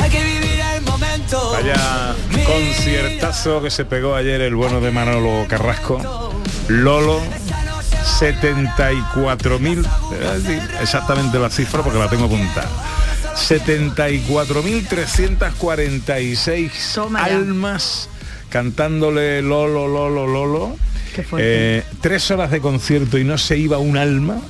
Hay que vivir el momento. Vaya conciertazo que se pegó ayer el bueno de Manolo Carrasco. Lolo, 74.000, te voy a decir exactamente la cifra porque la tengo apuntada. 74.346 Toma ya. almas cantándole Lolo, Lolo, Lolo. Eh, tres horas de concierto y no se iba un alma.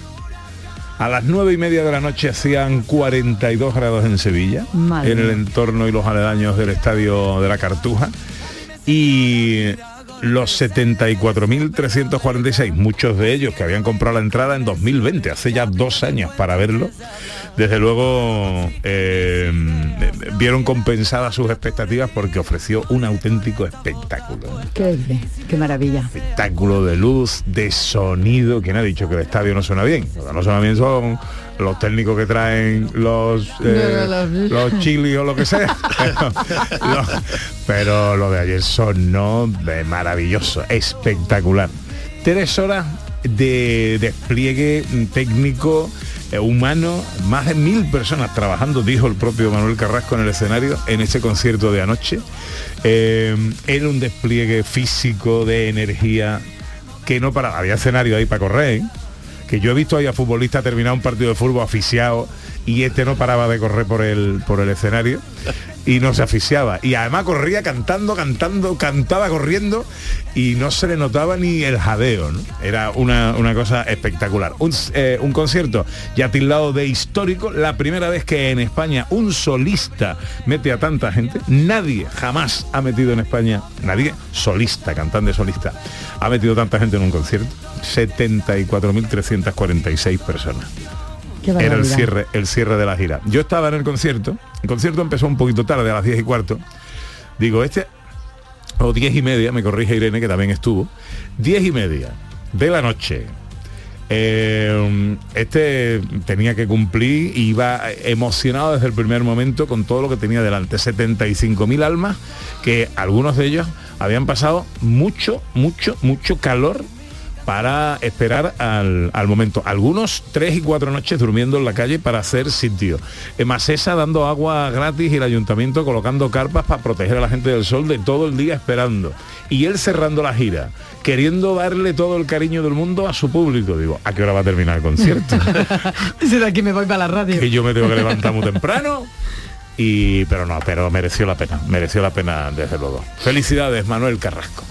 A las nueve y media de la noche hacían 42 grados en Sevilla, Madre en el entorno y los aledaños del estadio de la Cartuja. Y los 74.346, muchos de ellos que habían comprado la entrada en 2020, hace ya dos años para verlo, desde luego eh, vieron compensadas sus expectativas porque ofreció un auténtico espectáculo. Qué, qué maravilla. Espectáculo de luz, de sonido. ¿Quién ha dicho que el estadio no suena bien? No suena bien son los técnicos que traen los eh, los chilis o lo que sea. pero, lo, pero lo de ayer sonó de maravilloso, espectacular. Tres horas de despliegue técnico eh, humano, más de mil personas trabajando, dijo el propio Manuel Carrasco en el escenario, en ese concierto de anoche. Eh, era un despliegue físico de energía que no para había escenario ahí para correr ¿eh? Que yo he visto ahí a futbolistas terminar un partido de fútbol asfixiado y este no paraba de correr por el por el escenario y no se asfixiaba. Y además corría cantando cantando cantaba corriendo y no se le notaba ni el jadeo era una, una cosa espectacular. Un, eh, un concierto ya tildado de histórico la primera vez que en España un solista mete a tanta gente. Nadie jamás ha metido en España nadie solista cantante solista ha metido tanta gente en un concierto. 74.346 personas era el cierre, el cierre de la gira. Yo estaba en el concierto, el concierto empezó un poquito tarde, a las 10 y cuarto. Digo, este, o 10 y media, me corrige Irene, que también estuvo, 10 y media de la noche. Eh, este tenía que cumplir iba emocionado desde el primer momento con todo lo que tenía delante. 75.000 almas, que algunos de ellos habían pasado mucho, mucho, mucho calor para esperar al, al momento. Algunos tres y cuatro noches durmiendo en la calle para hacer sitio. En Masesa dando agua gratis y el ayuntamiento colocando carpas para proteger a la gente del sol de todo el día esperando. Y él cerrando la gira, queriendo darle todo el cariño del mundo a su público. Digo, ¿a qué hora va a terminar el concierto? De aquí me voy para la radio. que yo me tengo que levantar muy temprano. Y, pero no, pero mereció la pena, mereció la pena desde luego. Felicidades, Manuel Carrasco.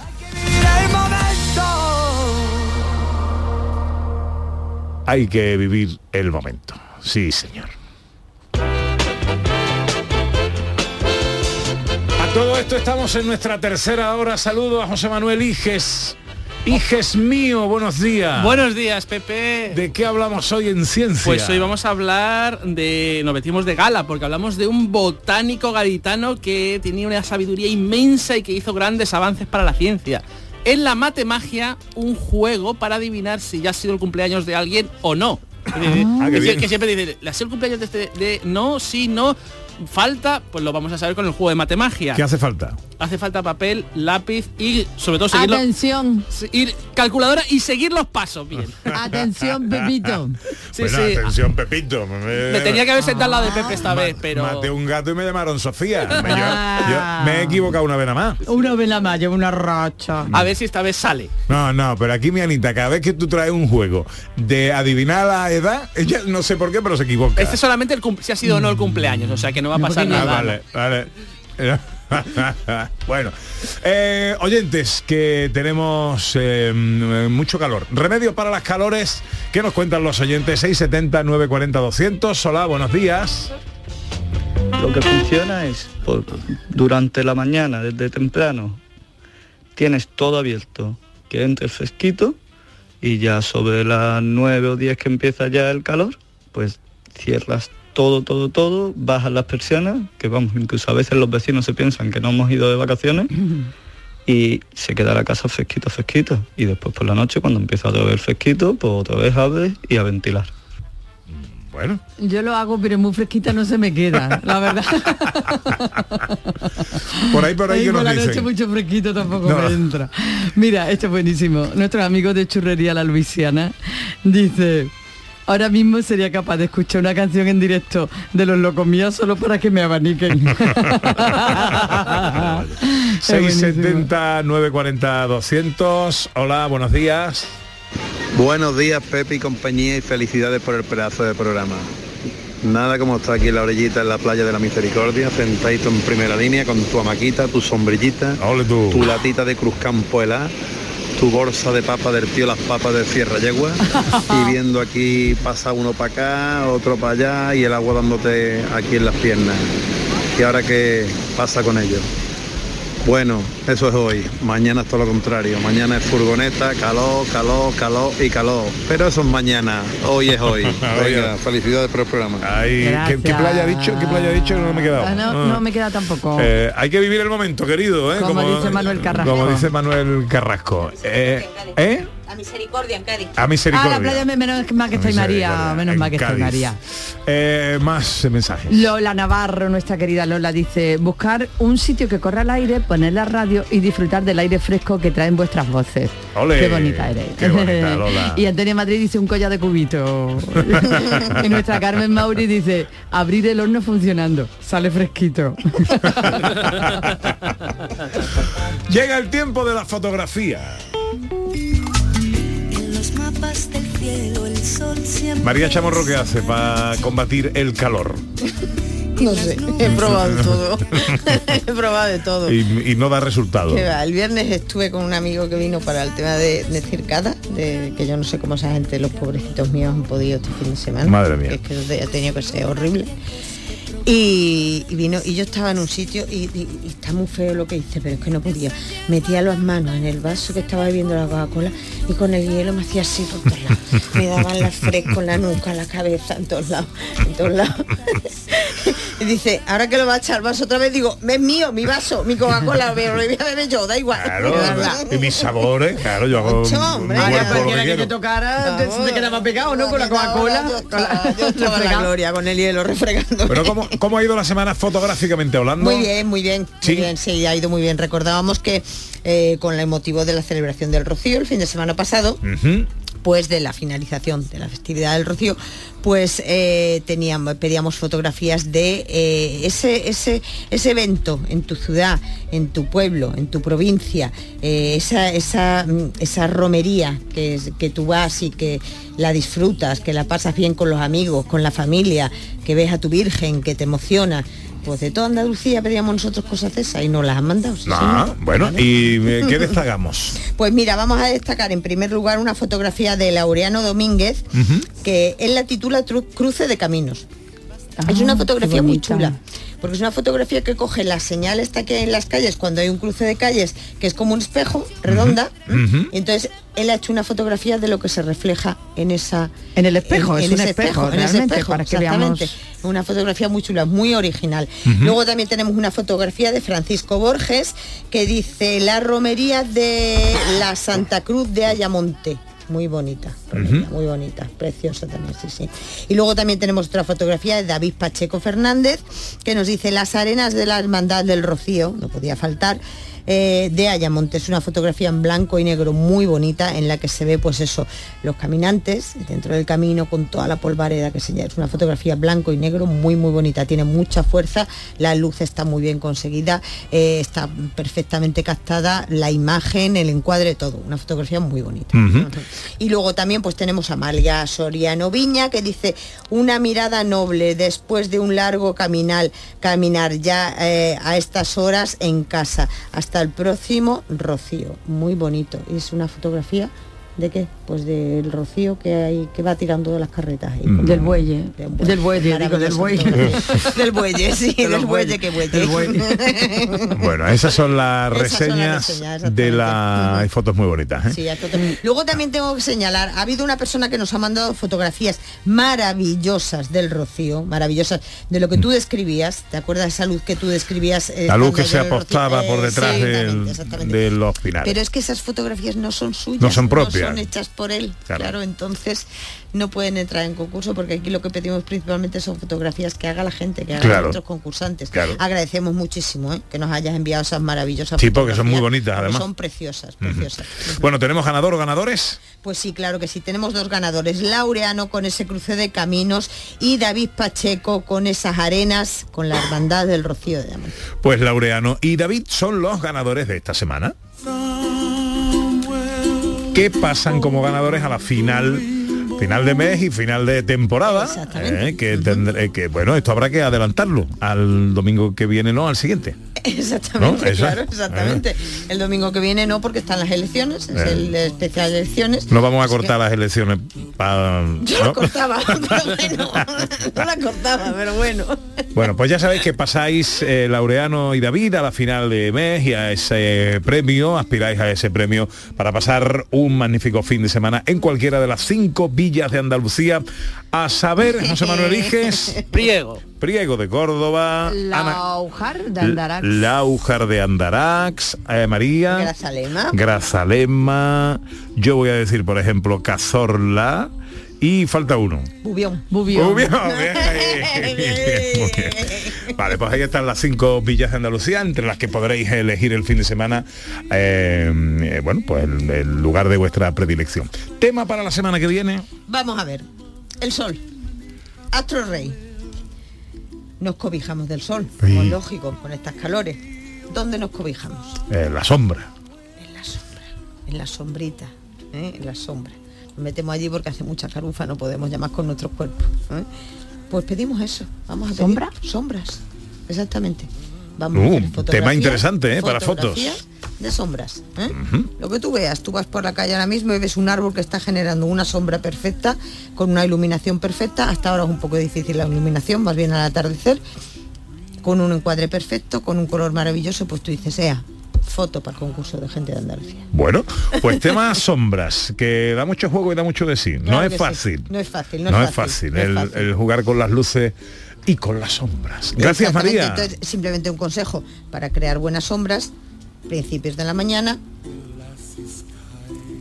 Hay que vivir el momento. Sí, señor. A todo esto estamos en nuestra tercera hora. Saludo a José Manuel Iges. Iges mío, buenos días. Buenos días, Pepe. ¿De qué hablamos hoy en ciencia? Pues hoy vamos a hablar de, nos metimos de gala, porque hablamos de un botánico gaditano que tenía una sabiduría inmensa y que hizo grandes avances para la ciencia. En la matemagia, un juego para adivinar si ya ha sido el cumpleaños de alguien o no. Ah, que, que siempre dice, ¿le ha sido el cumpleaños de este? De, no, sí, no. Falta, pues lo vamos a saber con el juego de matemagia. ¿Qué hace falta? Hace falta papel, lápiz y sobre todo seguir, Atención, ir calculadora y seguir los pasos bien. atención, Pepito. Sí, Bueno, sí. atención, Pepito. Me, tenía que haber sentado al lado de Pepe esta vez, pero Maté un gato y me llamaron Sofía. Me, yo- Ah. yo me he equivocado una vez nada más. Una vela más, lleva una racha. a ver si esta vez sale. No, no, pero aquí mi Anita, cada vez que tú traes un juego de adivinar la edad, ella no sé por qué, pero se equivoca. Este es solamente el si ha sido o no el cumpleaños, o sea que no va a No, pasar Ah, nada. vale, vale. bueno, eh, oyentes, que tenemos eh, mucho calor. Remedios para las calores, ¿qué nos cuentan los oyentes? 670 940 200. Hola, buenos días. Lo que funciona es, por- durante la mañana, desde temprano, tienes todo abierto, que entre el fresquito y ya sobre las 9 o 10 que empieza ya el calor, pues cierras todo, todo, todo, bajas las persianas, que vamos, incluso a veces los vecinos se piensan que no hemos ido de vacaciones y se queda la casa fresquita, fresquita. Y después por la noche, cuando empieza a llover fresquito, pues otra vez abres y a ventilar. Bueno, Yo lo hago, pero muy fresquita no se me queda, la verdad. por ahí, por ahí que por nos la noche dicen. mucho fresquito tampoco No. me entra. Mira, esto es buenísimo. Nuestro amigo de Churrería La Luisiana dice, ahora mismo sería capaz de escuchar una canción en directo de los locos míos solo para que me abaniquen. Es buenísimo. 670 940 200. Hola, buenos días. Buenos días, Pepe y compañía, y felicidades por el pedazo de programa. Nada como estar aquí en la orillita en la playa de la Misericordia, sentadito en primera línea con tu amaquita, tu sombrillita, Ole tú. tu latita de Cruzcampo helá, tu bolsa de papa del tío Las Papas de Sierra Yegua y viendo aquí pasa uno para acá, otro para allá y el agua dándote aquí en las piernas. ¿Y ahora qué pasa con ello? Bueno, eso es hoy. Mañana es todo lo contrario. Mañana es furgoneta, calor, calor, calor y calor. Pero eso es mañana. Hoy es hoy. Venga, felicidades por el programa. Ay, ¿qué, playa ha dicho? ¿Qué playa ha dicho? No me he quedado. Ah, no, Ah. no me queda tampoco. Eh, hay que vivir el momento, querido, ¿eh? Como dice Manuel Carrasco. Como dice Manuel Carrasco. Eh, ¿eh? La misericordia en Cádiz. A Ah, misericordia. la playa me- menos mal que A estoy María, menos en mal que estoy. María. Eh, más mensajes. Lola Navarro, nuestra querida Lola, dice, buscar un sitio que corra al aire, poner la radio y disfrutar del aire fresco que traen vuestras voces. Ole, qué bonita eres. qué bonita, Lola. y Antonio Madrid dice un collar de cubito. y nuestra Carmen Mauri dice, abrir el horno funcionando, sale fresquito. Llega el tiempo de la fotografía. En los mapas del cielo el sol siempre María Chamorro, ¿qué hace para combatir el calor? No sé, he probado todo. he probado de todo. Y, y no da resultado. Va, El viernes estuve con un amigo que vino para el tema de, de circada, de, que yo no sé cómo esa gente, los pobrecitos míos, han podido este fin de semana. Madre mía. que Es que ha tenido que ser horrible. Y, y vino y yo estaba en un sitio y, y- y está muy feo lo que hice, pero es que no podía. Metía las manos en el vaso que estaba bebiendo la Coca-Cola y con el hielo me hacía así por todos lados. Me daban la fresco en la nuca, la cabeza, en todos lados, en todos lados. y dice, ahora que lo va a echar el vaso otra vez, digo, es mío, mi vaso, mi Coca-Cola, me lo voy a beber yo, da igual. Claro, y mis sabores, claro, yo hago Mucho, mi hombre. Ahora, cualquiera que te tocara te, te quedaba pegado, ¿no? Con la Coca-Cola. Yo estaba, yo estaba en la refregado. gloria con el hielo refregando. Pero ¿cómo, ¿cómo ha ido la semana fotográficamente hablando? Muy bien, muy bien, ¿Sí? muy bien, sí, ha ido muy bien. Recordábamos que eh, con el motivo de la celebración del Rocío el fin de semana pasado. Pues de la finalización de la festividad del Rocío, pues eh, teníamos, pedíamos fotografías de eh, ese, ese, ese evento en tu ciudad, en tu pueblo, en tu provincia, eh, esa, esa, mm, esa romería que, que tú vas y que la disfrutas, que la pasas bien con los amigos, con la familia, que ves a tu Virgen, que te emociona. Pues de toda Andalucía pedíamos nosotros cosas de esas y nos las han mandado. sí, Ah, señor. bueno, Vale. ¿y eh, qué destacamos? Pues mira, vamos a destacar en primer lugar una fotografía de Laureano Domínguez, que él la titula Cruce de Caminos. es Ah, una qué fotografía muy chula, porque es una fotografía que coge la señal esta que hay en las calles cuando hay un cruce de calles, que es como un espejo, redonda, y entonces él ha hecho una fotografía de lo que se refleja en esa En el espejo, es un ese espejo, en ese espejo, para que exactamente. veamos. Una fotografía muy chula, muy original. Luego también tenemos una fotografía de Francisco Borges que dice la romería de la Santa Cruz de Ayamonte. Muy bonita, muy bonita, preciosa también, sí, sí. Y luego también tenemos otra fotografía de David Pacheco Fernández, que nos dice las arenas de la hermandad del Rocío, no podía faltar, eh, de Ayamonte. Es una fotografía en blanco y negro muy bonita en la que se ve pues eso, los caminantes dentro del camino con toda la polvareda que se Es una fotografía blanco y negro muy muy bonita, tiene mucha fuerza, la luz está muy bien conseguida, eh, está perfectamente captada, la imagen, el encuadre, todo. Una fotografía muy bonita. Y luego también pues tenemos a Amalia Soriano Viña que dice una mirada noble después de un largo caminar, caminar ya eh, a estas horas en casa. Hasta el próximo Rocío. Muy bonito. Es una fotografía ¿De qué? Pues del rocío que hay que va tirando de las carretas. Y mm. del bueye. Del bueye, digo, del bueye. del bueye, sí, del bueye que bueye. bueno, esas son las reseñas de la... Hay fotos muy bonitas. ¿eh? Sí, Luego también tengo que señalar, ha habido una persona que nos ha mandado fotografías maravillosas del rocío, maravillosas, de lo que tú describías, ¿te acuerdas de esa luz que tú describías? Eh, la luz que se apostaba por detrás de los finales. Pero es que esas fotografías no son suyas. No son propias son hechas por él. Claro. entonces no pueden entrar en concurso porque aquí lo que pedimos principalmente son fotografías que haga la gente, que hagan nuestros concursantes. Agradecemos muchísimo ¿eh? que nos hayas enviado esas maravillosas Sí, porque son muy bonitas además. Son preciosas, preciosas. Bueno, ¿tenemos ganador o ganadores? Pues sí, claro que sí, tenemos dos ganadores. Laureano con ese cruce de caminos y David Pacheco con esas arenas con la hermandad del Rocío de Diamante. Pues Laureano y David son los ganadores de esta semana que pasan como ganadores a la final final de mes y final de temporada eh, que tendré que bueno esto habrá que adelantarlo al domingo que viene no al siguiente. Exactamente claro exactamente. el domingo que viene no porque están las elecciones es eh. el especial de elecciones no vamos a cortar las elecciones para yo ¿no? cortaba pero bueno no la cortaba pero bueno. Bueno pues ya sabéis que pasáis eh, Laureano y David a la final de mes y a ese premio aspiráis a ese premio para pasar un magnífico fin de semana en cualquiera de las cinco villas de Andalucía. A saber, José Manuel Iges. Priego. Priego de Córdoba. Laujar de Andarax. Laujar de Andarax. Eh, María. Grazalema. Grazalema. Yo voy a decir, por ejemplo, Cazorla. Y falta uno. Bubión. Bubión. Bubión. Vale, pues ahí están las cinco villas de Andalucía, entre las que podréis elegir el fin de semana, eh, eh, bueno, pues el, lugar de vuestra predilección. ¿Tema para la semana que viene? Vamos a ver. El sol. Astro Rey. Nos cobijamos del sol, como lógico, con estas calores. ¿Dónde nos cobijamos? En la sombra. En la sombra. En la sombrita. ¿eh? En la sombra metemos allí porque hace mucha carufa, no podemos llamar con nuestros cuerpos. ¿eh? Pues pedimos eso, vamos a pedir ¿Sombra? sombras, exactamente. Vamos uh, tema interesante ¿eh? para fotos. De sombras. ¿eh? Lo que tú veas, tú vas por la calle ahora mismo y ves un árbol que está generando una sombra perfecta, con una iluminación perfecta. Hasta ahora es un poco difícil la iluminación, más bien al atardecer, con un encuadre perfecto, con un color maravilloso, pues tú dices, sea, foto para el concurso de gente de Andalucía. Bueno, pues tema sombras, que da mucho juego y da mucho de sí. no, es fácil. no es fácil. No, es fácil. el, jugar con las luces y con las sombras. Gracias María. Entonces, simplemente un consejo para crear buenas sombras, principios de la mañana,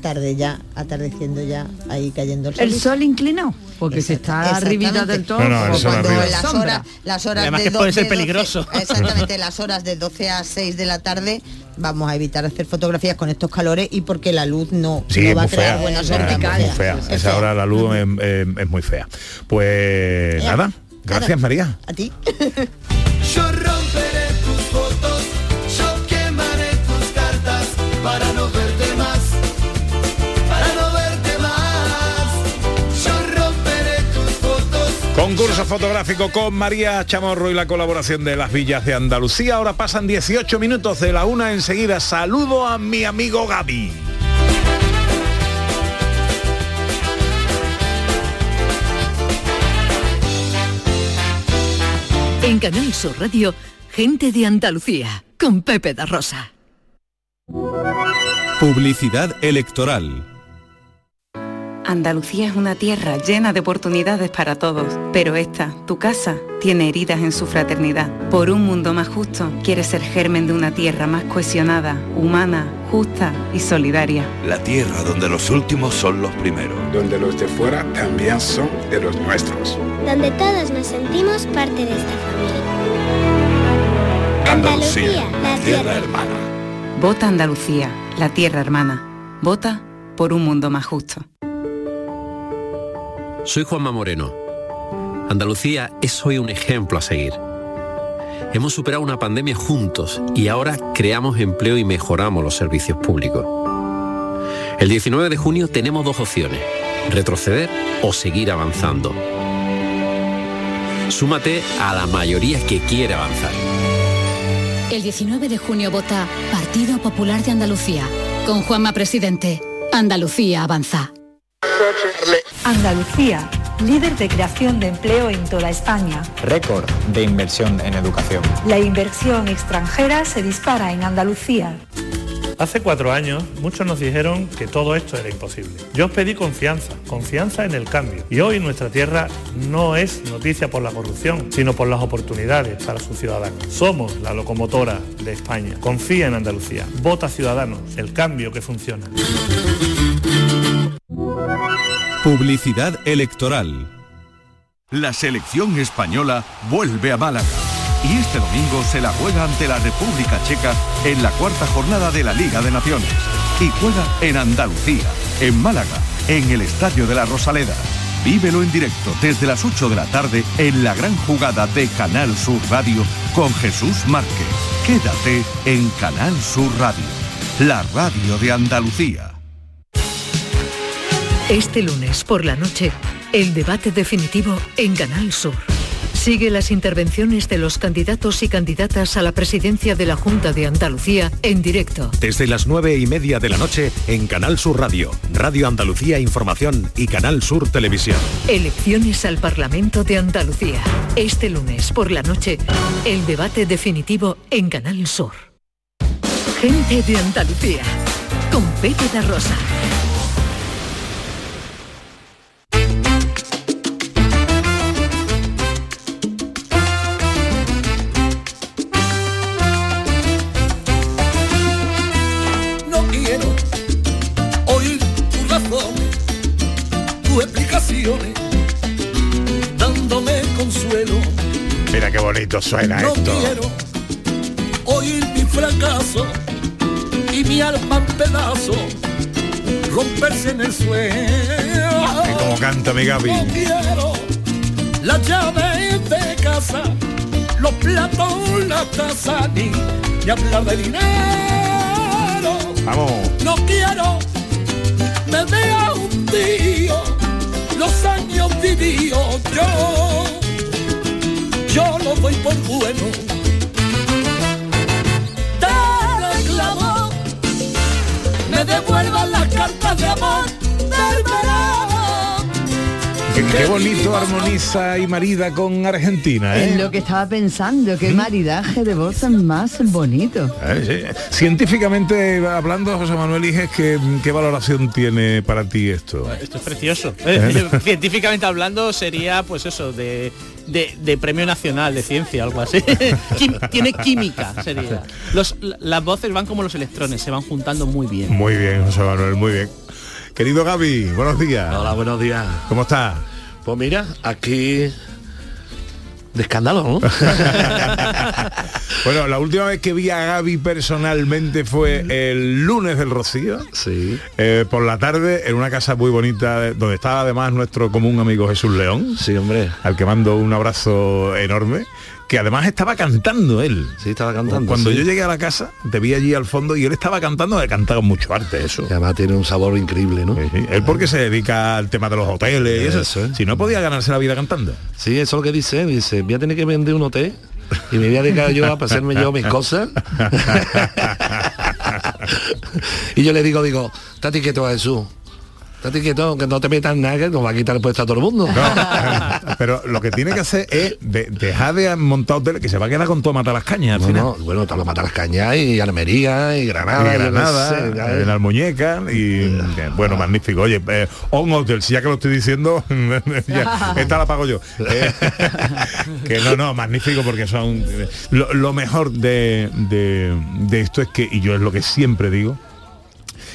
tarde ya, atardeciendo ya, ahí cayendo el sol. El sol inclinado, porque se está arribita del todo. No, las horas, las horas Además que puede ser peligroso. exactamente, las horas de 12 a 6 de la tarde vamos a evitar hacer fotografías con estos calores y porque la luz no, va a crear buenas sombras. Esa hora la luz es, muy fea. Pues nada, gracias María. A ti. Concurso fotográfico con María Chamorro y la colaboración de las villas de Andalucía. Ahora pasan 18 minutos de la una enseguida. Saludo a mi amigo Gaby. En Canal Sur Radio, gente de Andalucía, con Pepe da Publicidad electoral Andalucía es una tierra llena de oportunidades para todos, pero esta, tu casa, tiene heridas en su fraternidad. Por un mundo más justo, quiere ser germen de una tierra más cohesionada, humana, justa y solidaria. La tierra donde los últimos son los primeros. Donde los de fuera también son de los nuestros. Donde todos nos sentimos parte de esta familia. Andalucía, la tierra hermana. Vota Andalucía, la tierra hermana. Vota por un mundo más justo. Soy Juanma Moreno. Andalucía es hoy un ejemplo a seguir. Hemos superado una pandemia juntos y ahora creamos empleo y mejoramos los servicios públicos. El 19 de junio tenemos dos opciones, retroceder o seguir avanzando. Súmate a la mayoría que quiere avanzar. El 19 de junio vota Partido Popular de Andalucía. Con Juanma Presidente. Andalucía avanza. Andalucía, líder de creación de empleo en toda España. Récord de inversión en educación. La inversión extranjera se dispara en Andalucía. Hace cuatro años muchos nos dijeron que todo esto era imposible. Yo os pedí confianza, confianza en el cambio. Y hoy nuestra tierra no es noticia por la corrupción, sino por las oportunidades para sus ciudadanos. Somos la locomotora de España. Confía en Andalucía. Vota Ciudadanos, el cambio que funciona. Publicidad electoral. La selección española vuelve a Málaga y este domingo se la juega ante la República Checa en la cuarta jornada de la Liga de Naciones. Y juega en Andalucía, en Málaga, en el Estadio de la Rosaleda. Vívelo en directo desde las 8 de la tarde en la gran jugada de Canal Sur Radio con Jesús Márquez. Quédate en Canal Sur Radio, la radio de Andalucía. Este lunes por la noche, el debate definitivo en Canal Sur. Sigue las intervenciones de los candidatos y candidatas a la presidencia de la Junta de Andalucía en directo. Desde las nueve y media de la noche en Canal Sur Radio, Radio Andalucía Información y Canal Sur Televisión. Elecciones al Parlamento de Andalucía. Este lunes por la noche, el debate definitivo en Canal Sur. Gente de Andalucía, con Pepe da Rosa. Dándome consuelo. Mira qué bonito suena No esto. quiero oír mi fracaso y mi alma en pedazos romperse en el suelo. Y como canta mi Gaby. No quiero las llaves de casa, los platos, la taza, ni, ni hablar de dinero. Vamos. No quiero me vea un bueno. Te reclamo, me devuelvan las cartas de amor del verano. Qué, bonito armoniza y marida con Argentina, Es ¿eh? lo que estaba pensando, qué maridaje de voces más bonito. Eh, sí. Científicamente hablando, José Manuel Iges, ¿qué, qué valoración tiene para ti esto? Esto es precioso. ¿Eh? Científicamente hablando sería pues eso, de, de- de premio nacional de ciencia, algo así. Quim- Tiene química, sería. Los, la- las voces van como los electrones, se van juntando muy bien. Muy bien, José Manuel, muy bien. Querido Gaby, buenos días. Hola, buenos días. ¿Cómo estás? Pues mira, aquí de escándalo, ¿no? Bueno, la última vez que vi a Gaby personalmente fue el lunes del Rocío. Sí. Eh, por la tarde en una casa muy bonita donde estaba además nuestro común amigo Jesús León. Sí, hombre. Al que mando un abrazo enorme. Que además estaba cantando él. Sí, estaba cantando. Cuando sí. yo llegué a la casa, te vi allí al fondo y él estaba cantando, he cantado mucho arte eso. Y además tiene un sabor increíble, ¿no? Él porque se dedica al tema de los hoteles y eso. Eso. Si no podía ganarse la vida cantando. Sí, eso es lo que dice. Dice, voy a tener que vender un hotel y me voy a dedicar yo a pasarme yo mis cosas. y yo le digo, digo, estate quieto a Jesús. Estate quieto, que no te metas nada, que nos va a quitar el puesto a todo el mundo. Pero lo que tiene que hacer es de- dejar de montar hoteles, que se va a quedar con todo matar las cañas al No, final. no, bueno, todo mata las cañas y Almería y Granada. Y Granada, sé, ya, en Almuñeca y bien, bueno, magnífico. Oye, eh, On Hotel, si ya que lo estoy diciendo, ya, esta la pago yo. Eh, que no, no, magnífico porque son eh, lo, lo mejor de, de- de esto es que, y yo es lo que siempre digo,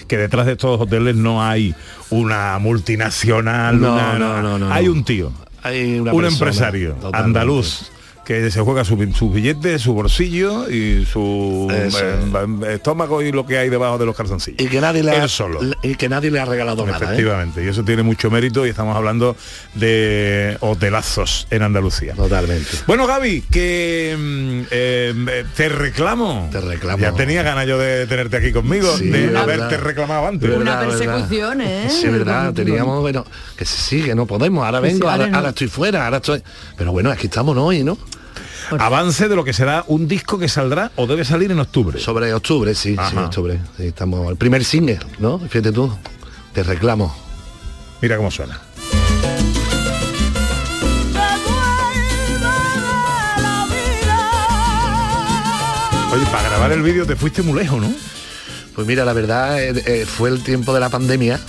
que detrás de estos hoteles no hay una multinacional, No, una- no, no, no, hay un tío, Hay una un persona, empresario totalmente. andaluz que se juega su- sus billetes, su bolsillo y su Eso eh, estómago y lo que hay debajo de los calzoncillos. Y que nadie le ha, solo. y que nadie le ha regalado nada. ¿eh? Efectivamente, y eso tiene mucho mérito y estamos hablando de hotelazos en Andalucía. Totalmente. Bueno, Gaby, que mm, eh, te reclamo. Te reclamo. Ya tenía ganas yo de tenerte aquí conmigo, Sí, de verdad. haberte reclamado antes. Una Verdad, persecución, ¿eh? Sí, verdad, teníamos, bueno, que sí, que no podemos, ahora sí, vengo, ahora ahora, no. ahora estoy fuera, ahora estoy. Pero bueno, aquí estamos ¿no? hoy, ¿no? Avance de lo que será un disco que saldrá o debe salir en octubre. Sobre octubre, sí, octubre. Sí, estamos. El primer single, ¿no? Fíjate tú. Te reclamo. Mira cómo suena. Oye, para grabar el vídeo te fuiste muy lejos, ¿no? Pues mira, la verdad eh, eh, fue el tiempo de la pandemia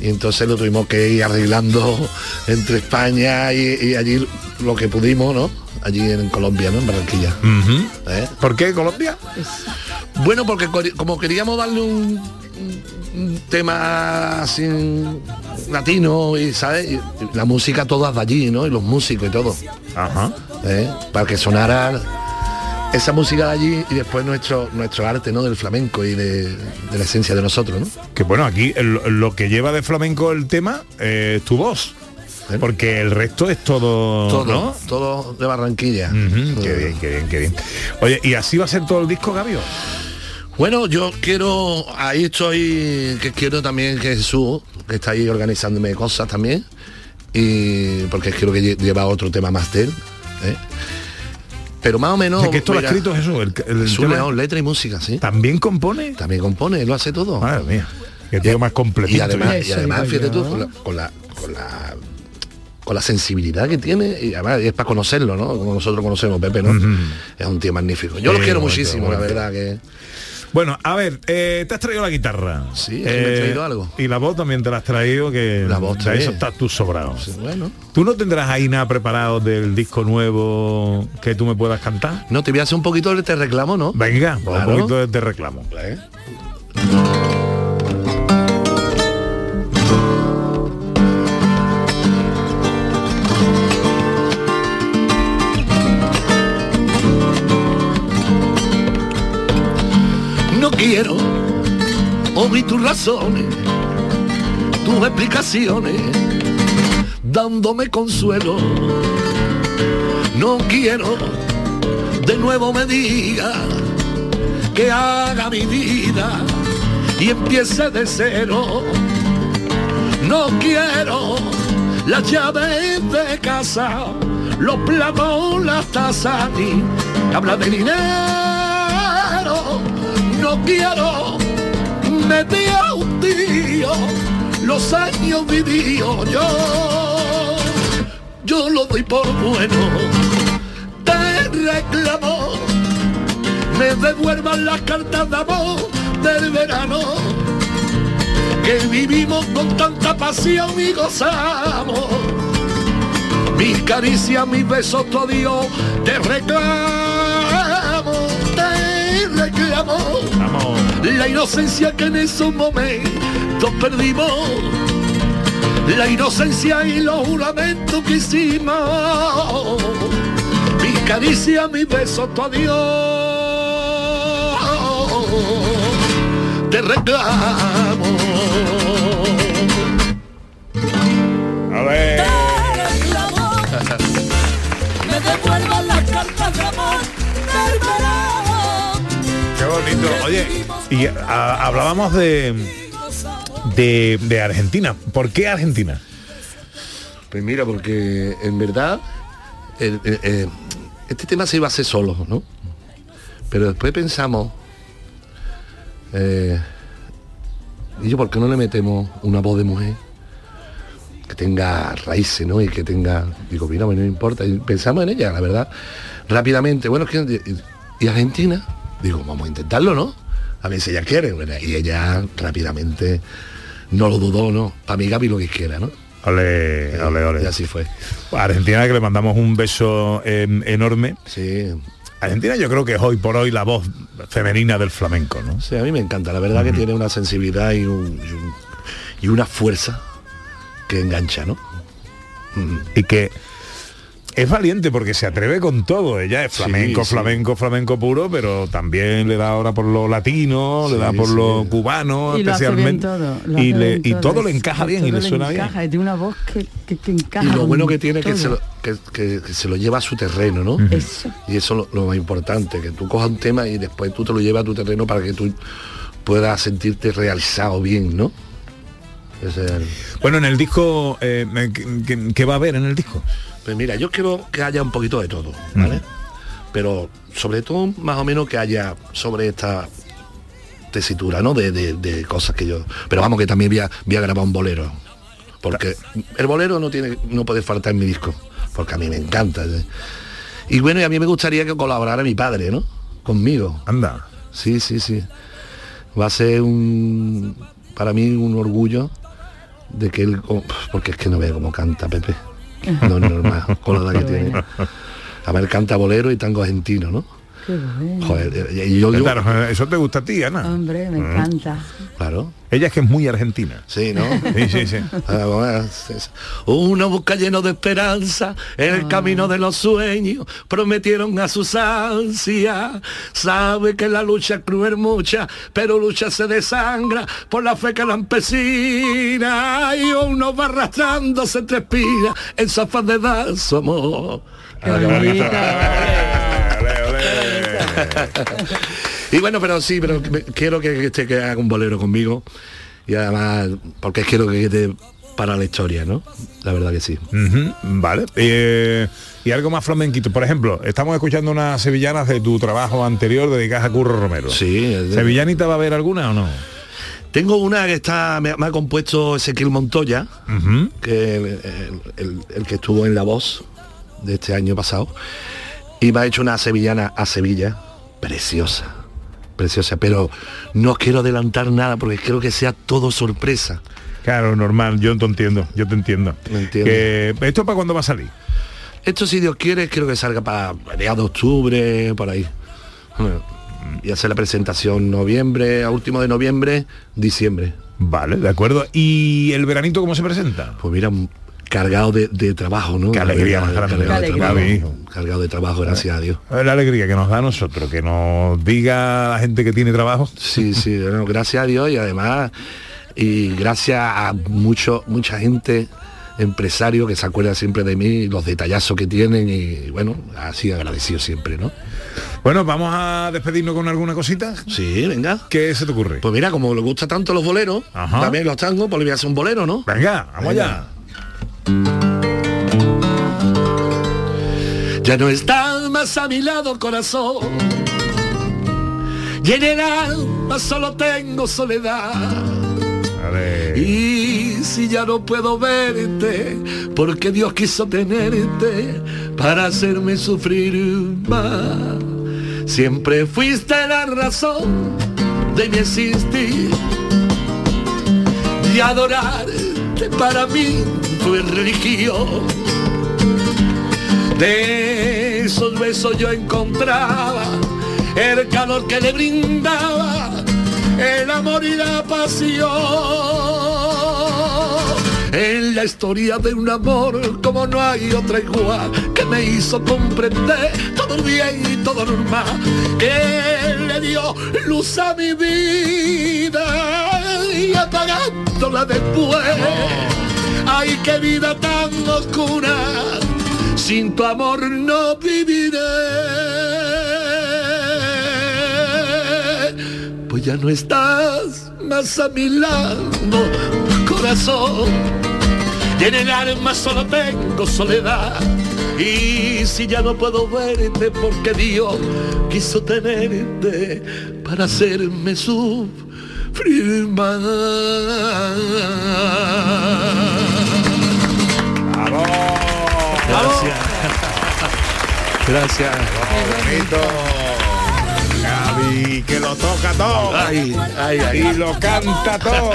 y entonces lo tuvimos que ir arreglando entre España y, y allí lo que pudimos, ¿no? Allí en Colombia, ¿no? En Barranquilla. ¿Eh? ¿Por qué Colombia? Bueno, porque co- como queríamos darle un, tema así latino y sabes Y la música todas de allí, ¿no? Y los músicos y todo. Ajá. ¿Eh? Para que sonara esa música de allí y después nuestro nuestro arte, ¿no? Del flamenco y de, de la esencia de nosotros, ¿no? Que bueno, aquí el- lo que lleva de flamenco el tema eh, es tu voz. Porque el resto es todo, Todo, ¿no? todo de Barranquilla. Qué bien, qué bien, qué bien. Oye, ¿y así va a ser todo el disco, Gabio? Bueno, yo quiero, ahí estoy, que quiero también que Jesús, que está ahí organizándome cosas también, y porque quiero que lle- lleva otro tema más de él. ¿eh? Pero más o menos... O sea, que esto lo ha mira, escrito Jesús, el, el Jesús tema- León, letra y música, sí. ¿También compone? También compone, lo hace todo. Madre mía. Que tío más completito. Y además, ¿eh? y además fíjate tú, con la, con la, con la con la sensibilidad que tiene y además es para conocerlo, ¿no? Como nosotros conocemos Pepe, ¿no? Es un tío magnífico. Yo lo Sí, quiero bonito, muchísimo, la verdad que. Bueno, a ver, eh, te has traído la guitarra. Eh, Sí, me he traído algo. Y la voz también te la has traído, que La voz de eso estás tú sobrado. bueno. ¿Tú no tendrás ahí nada preparado del disco nuevo que tú me puedas cantar? No, te voy a hacer un poquito de te reclamo, ¿no? Venga, pues Claro. un poquito de te reclamo. Quiero oír tus razones, tus explicaciones, dándome consuelo. No quiero de nuevo me diga que haga mi vida y empiece de cero. No quiero las llaves de casa, los platos, las tazas, ni habla de dinero. No quiero me a un tío los años vividos yo. Yo lo doy por bueno, te reclamo, me devuelvan las cartas de amor del verano que vivimos con tanta pasión y gozamos. Mis caricias, mis besos, todo Dios, te reclamo, te reclamo. La inocencia que en esos momentos perdimos, la inocencia y los juramentos que hicimos. Mis caricias, mis besos, todo Dios, te reclamo. A ver. Me devuelvan las Oye, y a- hablábamos de, de Argentina. ¿Por qué Argentina? Pues mira, porque en verdad el- eh, este tema se iba a hacer solo, ¿no? Pero después pensamos, eh, Y yo, ¿por qué no le metemos una voz de mujer? Que tenga raíces, ¿no? Y que tenga... Digo, mira, bueno, no importa. Y pensamos en ella, la verdad. Rápidamente, bueno, que... ¿Y Argentina? Digo, vamos a intentarlo, ¿no? A ver si ella quiere. Bueno, y ella rápidamente no lo dudó, ¿no? Para mí Gaby lo que quiera, ¿no? Ole, ole, ole. Y así fue. A Argentina que le mandamos un beso em, enorme. Sí. Argentina yo creo que es hoy por hoy la voz femenina del flamenco, ¿no? Sí, a mí me encanta. La verdad que tiene una sensibilidad y, un- y un- y una fuerza que engancha, ¿no? Y que es valiente porque se atreve con todo. Ella es flamenco, sí. flamenco, flamenco puro, pero también le da ahora por lo latino, le da por sí. lo cubano, Y lo hace bien especialmente. todo. lo y, hace le- bien y todo le encaja bien y le suena bien. encaja, y tiene una voz que, que, que encaja. Y lo bueno que tiene es que se lo, que, que- se lo lleva a su terreno, ¿no? Eso. Y eso es lo, lo más importante, que tú cojas un tema y después tú te lo llevas a tu terreno para que tú puedas sentirte realizado bien, ¿no? Ese es el- Bueno, en el disco, eh, ¿qué, qué- qué va a haber en el disco? Pues mira, yo quiero que haya un poquito de todo, ¿vale? Pero sobre todo, más o menos que haya sobre esta tesitura, ¿no? De, de- de cosas que yo. Pero vamos, que también voy a, voy a grabar un bolero. Porque el bolero no tiene, no puede faltar en mi disco. Porque a mí me encanta. ¿eh? Y bueno, y a mí me gustaría que colaborara mi padre, ¿no? Conmigo. Anda. Sí, sí, sí. Va a ser un. Para mí un orgullo de que él. oh, Porque es que no veo cómo canta Pepe. No es normal, con la edad que tiene. A ver, canta bolero y tango argentino, ¿no? Qué bueno. Joder, y y yo, yo- Claro, eso te gusta a ti, Ana. Hombre, me Mm. encanta. Claro. Ella es que es muy argentina. Sí, ¿no? Sí, sí, sí. Ah. Uno busca lleno de esperanza en el camino de los sueños, prometieron a sus ansias. Sabe que la lucha es cruel mucha, pero lucha se desangra por la fe campesina. Y uno va arrastrándose entre espinas en su afán de dar su amor. Ah, qué bonito. y bueno, pero sí, pero quiero que, este- que haga un bolero conmigo. Y además, porque quiero que quede para la historia, ¿no? La verdad que sí. Vale. Eh, y algo más flamenquito. Por ejemplo, estamos escuchando unas sevillanas de tu trabajo anterior dedicadas a Curro Romero. Sí. de- ¿Sevillanita va a haber alguna o no? Tengo una que está, me, me ha compuesto Ezequiel Montoya, que el, el- el- el que estuvo en La Voz de este año pasado, y me ha hecho una sevillana a Sevilla, preciosa, preciosa, pero no quiero adelantar nada porque quiero que sea todo sorpresa. Claro, normal, yo te entiendo, yo te entiendo. Me entiendo. Que, ¿Esto para cuándo va a salir? Esto si Dios quiere, creo que salga para mediados de octubre, por ahí. Y hacer la presentación noviembre, a último de noviembre, diciembre. Vale, de acuerdo. ¿Y el veranito cómo se presenta? Pues mira, cargado de, de trabajo, ¿no? Qué alegría más Cargado grande. de Qué trabajo, cargado de trabajo, gracias a Dios. La alegría que nos da a nosotros, que nos diga la gente que tiene trabajo. Sí, sí, bueno, gracias a Dios y además, y gracias a mucho, mucha gente empresario que se acuerda siempre de mí, los detallazos que tienen y bueno, así agradecido siempre, ¿no? Bueno, vamos a despedirnos con alguna cosita. Sí, venga. ¿Qué se te ocurre? Pues mira, como le gusta tanto los boleros, Ajá. también los tangos, pues le voy a hacer un bolero, ¿no? Venga, vamos Venga. allá. Ya no estás más a mi lado, corazón. Y en el alma solo tengo soledad. Y si ya no puedo verte, porque Dios quiso tenerte para hacerme sufrir más. Siempre fuiste la razón de mi existir. Y para mí fue religión. De esos besos yo encontraba el calor que le brindaba el amor y la pasión. En la historia de un amor como no hay otra igual, que me hizo comprender todo bien y todo normal, que le dio luz a mi vida y apagándola después. Ay, qué vida tan oscura, sin tu amor no viviré. Pues ya no estás más a mi lado, corazón. Y en el alma solo tengo soledad. Y si ya no puedo verte porque Dios quiso tenerte para hacerme sufrir prima. Gracias. Gracias. bonito. Gaby, que lo toca todo. Ay, ay, ay. Y lo canta todo.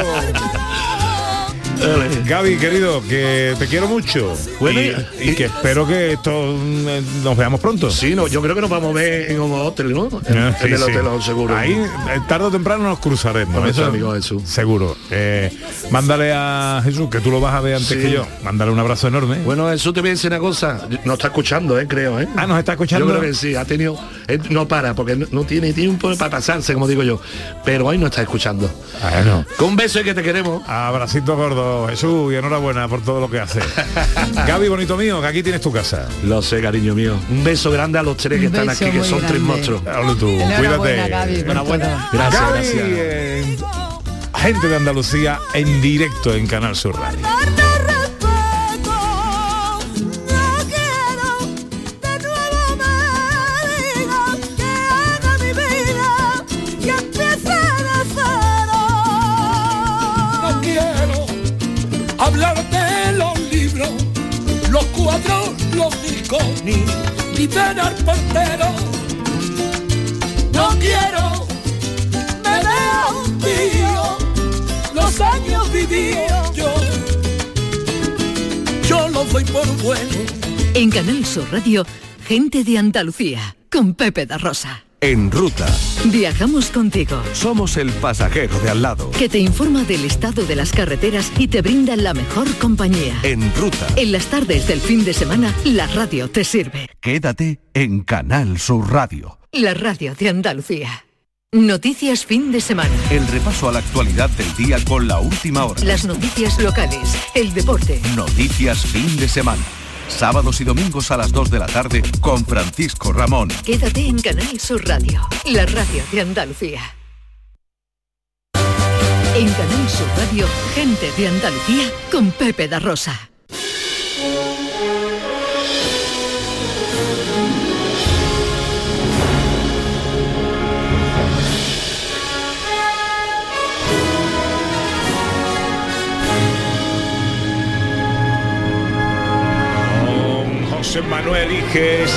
Gaby, querido, que te quiero mucho. Bueno, y, y que espero que esto mm, nos veamos pronto. Sí, no, yo creo que nos vamos a ver en un hotel, ¿no? En, Ah, sí, en el sí. hotel, seguro. Ahí, eh, tarde o temprano nos cruzaremos. Con nuestro eso amigo Jesús. Seguro. Eh, mándale a Jesús, que tú lo vas a ver antes Sí. que yo. Mándale un abrazo enorme. Bueno, eso te voy a decir una cosa. Nos está escuchando, ¿eh? Creo, ¿eh? Ah, nos está escuchando. Yo creo que sí, ha tenido... él no para, porque no, no tiene tiempo para pasarse, como digo yo. Pero hoy nos está escuchando. Bueno. Con un beso y que te queremos. Abracito gordo, Jesús, y enhorabuena por todo lo que haces. Gaby, bonito mío, que aquí tienes tu casa. Lo sé, cariño mío. Un beso grande a los tres que están aquí, que son tres monstruos. Hablo tú, Enhorabuena, cuídate. Gaby, Enhorabuena. Gracias, Gaby, gracias. eh, gente de Andalucía en directo en Canal Sur Radio. Los cuadros, los discos, ni, al portero. No quiero, me veo tío, los años vividos yo. Yo los doy por bueno. En Canal Sur Radio, gente de Andalucía, con Pepe da Rosa. En ruta, Viajamos contigo, somos el pasajero de al lado. que te informa del estado de las carreteras y te brinda la mejor compañía. En ruta, En las tardes del fin de semana, la radio te sirve. quédate en Canal Sur Radio. La radio de Andalucía. Noticias fin de semana. El repaso a la actualidad del día con la última hora. Las noticias locales, el deporte, Noticias fin de semana. Sábados y domingos a las 2 de la tarde con Francisco Ramón. Quédate en Canal Sur Radio, la radio de Andalucía. En Canal Sur Radio, gente de Andalucía con Pepe da Rosa. José Manuel Iges.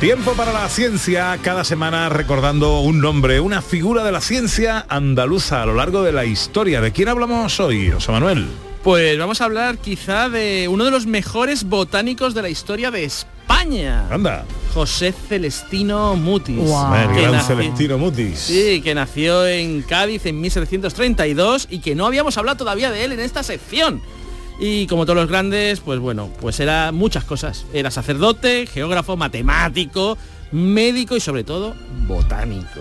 Tiempo para la ciencia, cada semana recordando un nombre, una figura de la ciencia andaluza a lo largo de la historia. ¿De quién hablamos hoy, José Manuel? Pues vamos a hablar quizá de uno de los mejores botánicos de la historia de España. Anda. José Celestino Mutis. El que gran nació- Celestino Mutis. Sí, que nació en Cádiz en 1732 y que no habíamos hablado todavía de él en esta sección. Y como todos los grandes, pues bueno, pues era muchas cosas. Era sacerdote, geógrafo, matemático, médico y sobre todo botánico.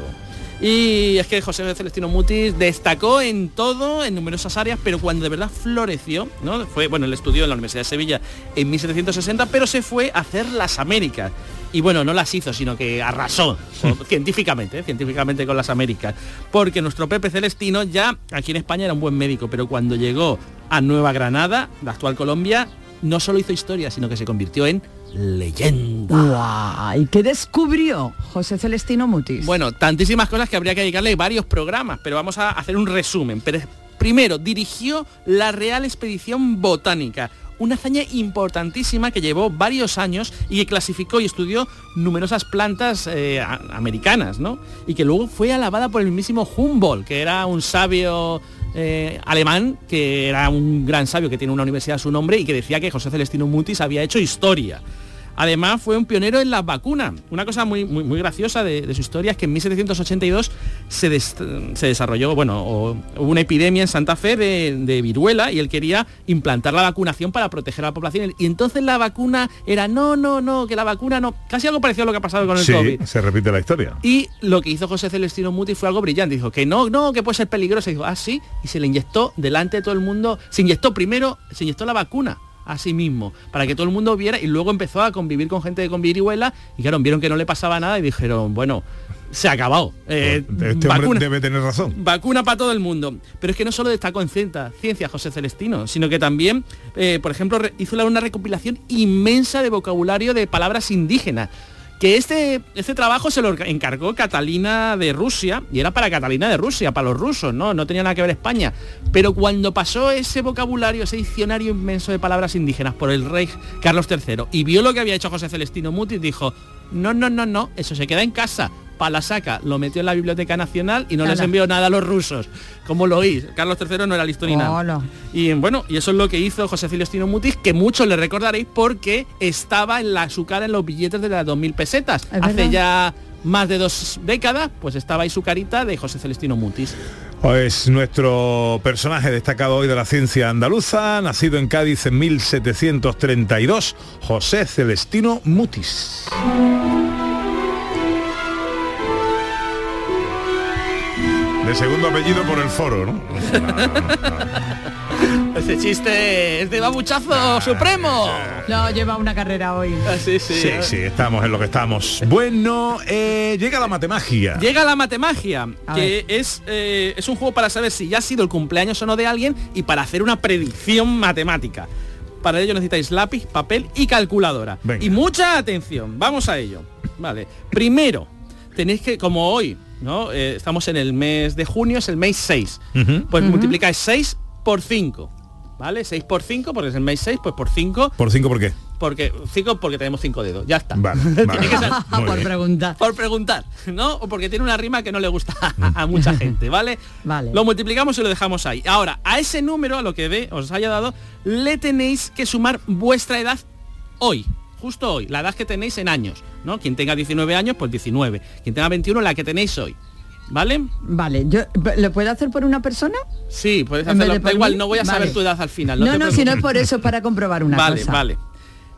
Y es que José Celestino Mutis destacó en todo, en numerosas áreas, pero cuando de verdad floreció, ¿no? Fue, bueno, él estudió en la Universidad de Sevilla en 1760, pero se fue a hacer las Américas. Y bueno, no las hizo, sino que arrasó científicamente, ¿eh? científicamente con las Américas. Porque nuestro Pepe Celestino ya aquí en España era un buen médico, pero cuando llegó a Nueva Granada, la actual Colombia, no solo hizo historia, sino que se convirtió en leyenda. Guau, ¿Y qué descubrió José Celestino Mutis? Bueno, tantísimas cosas que habría que dedicarle varios programas, pero vamos a hacer un resumen. Pero primero, dirigió la Real Expedición Botánica, una hazaña importantísima que llevó varios años y que clasificó y estudió numerosas plantas eh, americanas, ¿no? Y que luego fue alabada por el mismísimo Humboldt, que era un sabio eh, alemán, que era un gran sabio que tiene una universidad a su nombre y que decía que José Celestino Mutis había hecho historia. Además fue un pionero en las vacunas. Una cosa muy, muy, muy graciosa de, de su historia es que en 1782 se, des- se desarrolló, bueno, o- hubo una epidemia en Santa Fe de, de viruela y él quería implantar la vacunación para proteger a la población. Y entonces la vacuna era, no, no, no, que la vacuna no. Casi algo parecido a lo que ha pasado con el Sí, COVID. se repite la historia. Y lo que hizo José Celestino Muti fue algo brillante. Dijo que no, no, que puede ser peligroso. Y dijo, ah, sí. Y se le inyectó delante de todo el mundo. Se inyectó primero, se inyectó la vacuna a sí mismo, para que todo el mundo viera y luego empezó a convivir con gente con viruela y claro, vieron que no le pasaba nada y dijeron, bueno, se ha acabado. Eh, Este hombre vacuna- debe tener razón. Vacuna para todo el mundo. Pero es que no solo destacó en ciencia, ciencia José Celestino, sino que también, eh, por ejemplo, hizo una recopilación inmensa de vocabulario de palabras indígenas Que este, este trabajo se lo encargó Catalina de Rusia y era para Catalina de Rusia, para los rusos, ¿no? No tenía nada que ver España. Pero cuando pasó ese vocabulario, ese diccionario inmenso de palabras indígenas por el rey Carlos III y vio lo que había hecho José Celestino Mutis, dijo, no, no, no, no, eso se queda en casa la saca, lo metió en la Biblioteca Nacional y no les envió nada a los rusos. Como lo oís, Carlos III no era listo ni nada. Y bueno, y eso es lo que hizo José Celestino Mutis, que muchos le recordaréis porque estaba en la, su cara en los billetes de las 2.000 pesetas. Hace ya más de dos décadas, pues estaba ahí su carita de José Celestino Mutis. Es nuestro personaje destacado hoy de la ciencia andaluza, nacido en Cádiz en 1732, José Celestino Mutis. De segundo apellido por el foro, ¿no? Ese chiste es de babuchazo supremo. No, lleva una carrera hoy. Ah, sí, sí. Sí, sí, estamos en lo que estamos. Bueno, eh, llega la matemagia. Llega la matemagia, que es, eh, es un juego para saber si ya ha sido el cumpleaños o no de alguien y para hacer una predicción matemática. Para ello necesitáis lápiz, papel y calculadora. Y mucha atención, vamos a ello. Vale. Primero, tenéis que, como hoy, ¿no? Eh, estamos en el mes de junio, es el mes 6. Pues multiplicáis 6 por 5. ¿Vale? 6 por 5, porque es el mes 6, pues por 5. ¿Por 5 por qué? Porque 5 porque tenemos 5 dedos, ya está. por preguntar. Por preguntar, ¿no? O porque tiene una rima que no le gusta a, mucha gente, ¿vale? Vale. Lo multiplicamos y lo dejamos ahí. Ahora, a ese número, a lo que ve, os haya dado, le tenéis que sumar vuestra edad hoy justo hoy, la edad que tenéis en años, ¿no? Quien tenga 19 años, pues 19. Quien tenga 21, la que tenéis hoy. ¿Vale? Vale, yo ¿lo puedo hacer por una persona? Sí, puedes hacerlo. Da igual, no voy a saber tu edad al final. No, no, si no es por eso, es para comprobar una vale, cosa. Vale, vale.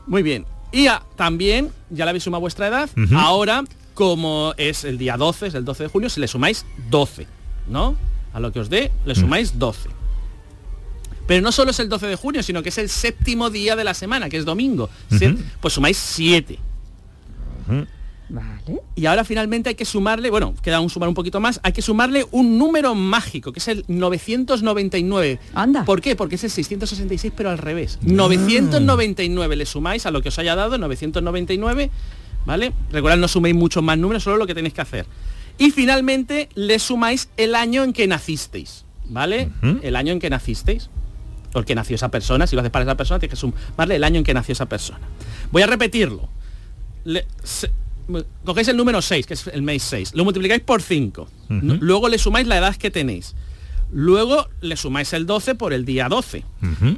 Muy bien. Y también, ya le habéis sumado vuestra edad, ahora, como es el día 12, es el 12 de julio, si le sumáis 12, ¿no? A lo que os dé, le sumáis 12. Pero no solo es el 12 de junio, sino que es el séptimo día de la semana, que es domingo. Pues sumáis 7. Vale. Y ahora finalmente hay que sumarle, bueno, queda un sumar un poquito más, hay que sumarle un número mágico, que es el 999. Anda. ¿Por qué? Porque es el 666, pero al revés. 999 le sumáis a lo que os haya dado, 999, ¿vale? Recordad, no suméis muchos más números, solo lo que tenéis que hacer. Y finalmente le sumáis el año en que nacisteis, ¿vale? El año en que nacisteis porque nació esa persona, si lo haces para esa persona, tienes que sumarle el año en que nació esa persona. Voy a repetirlo. Cogéis el número 6, que es el mes 6, lo multiplicáis por 5, luego le sumáis la edad que tenéis, luego le sumáis el 12 por el día 12,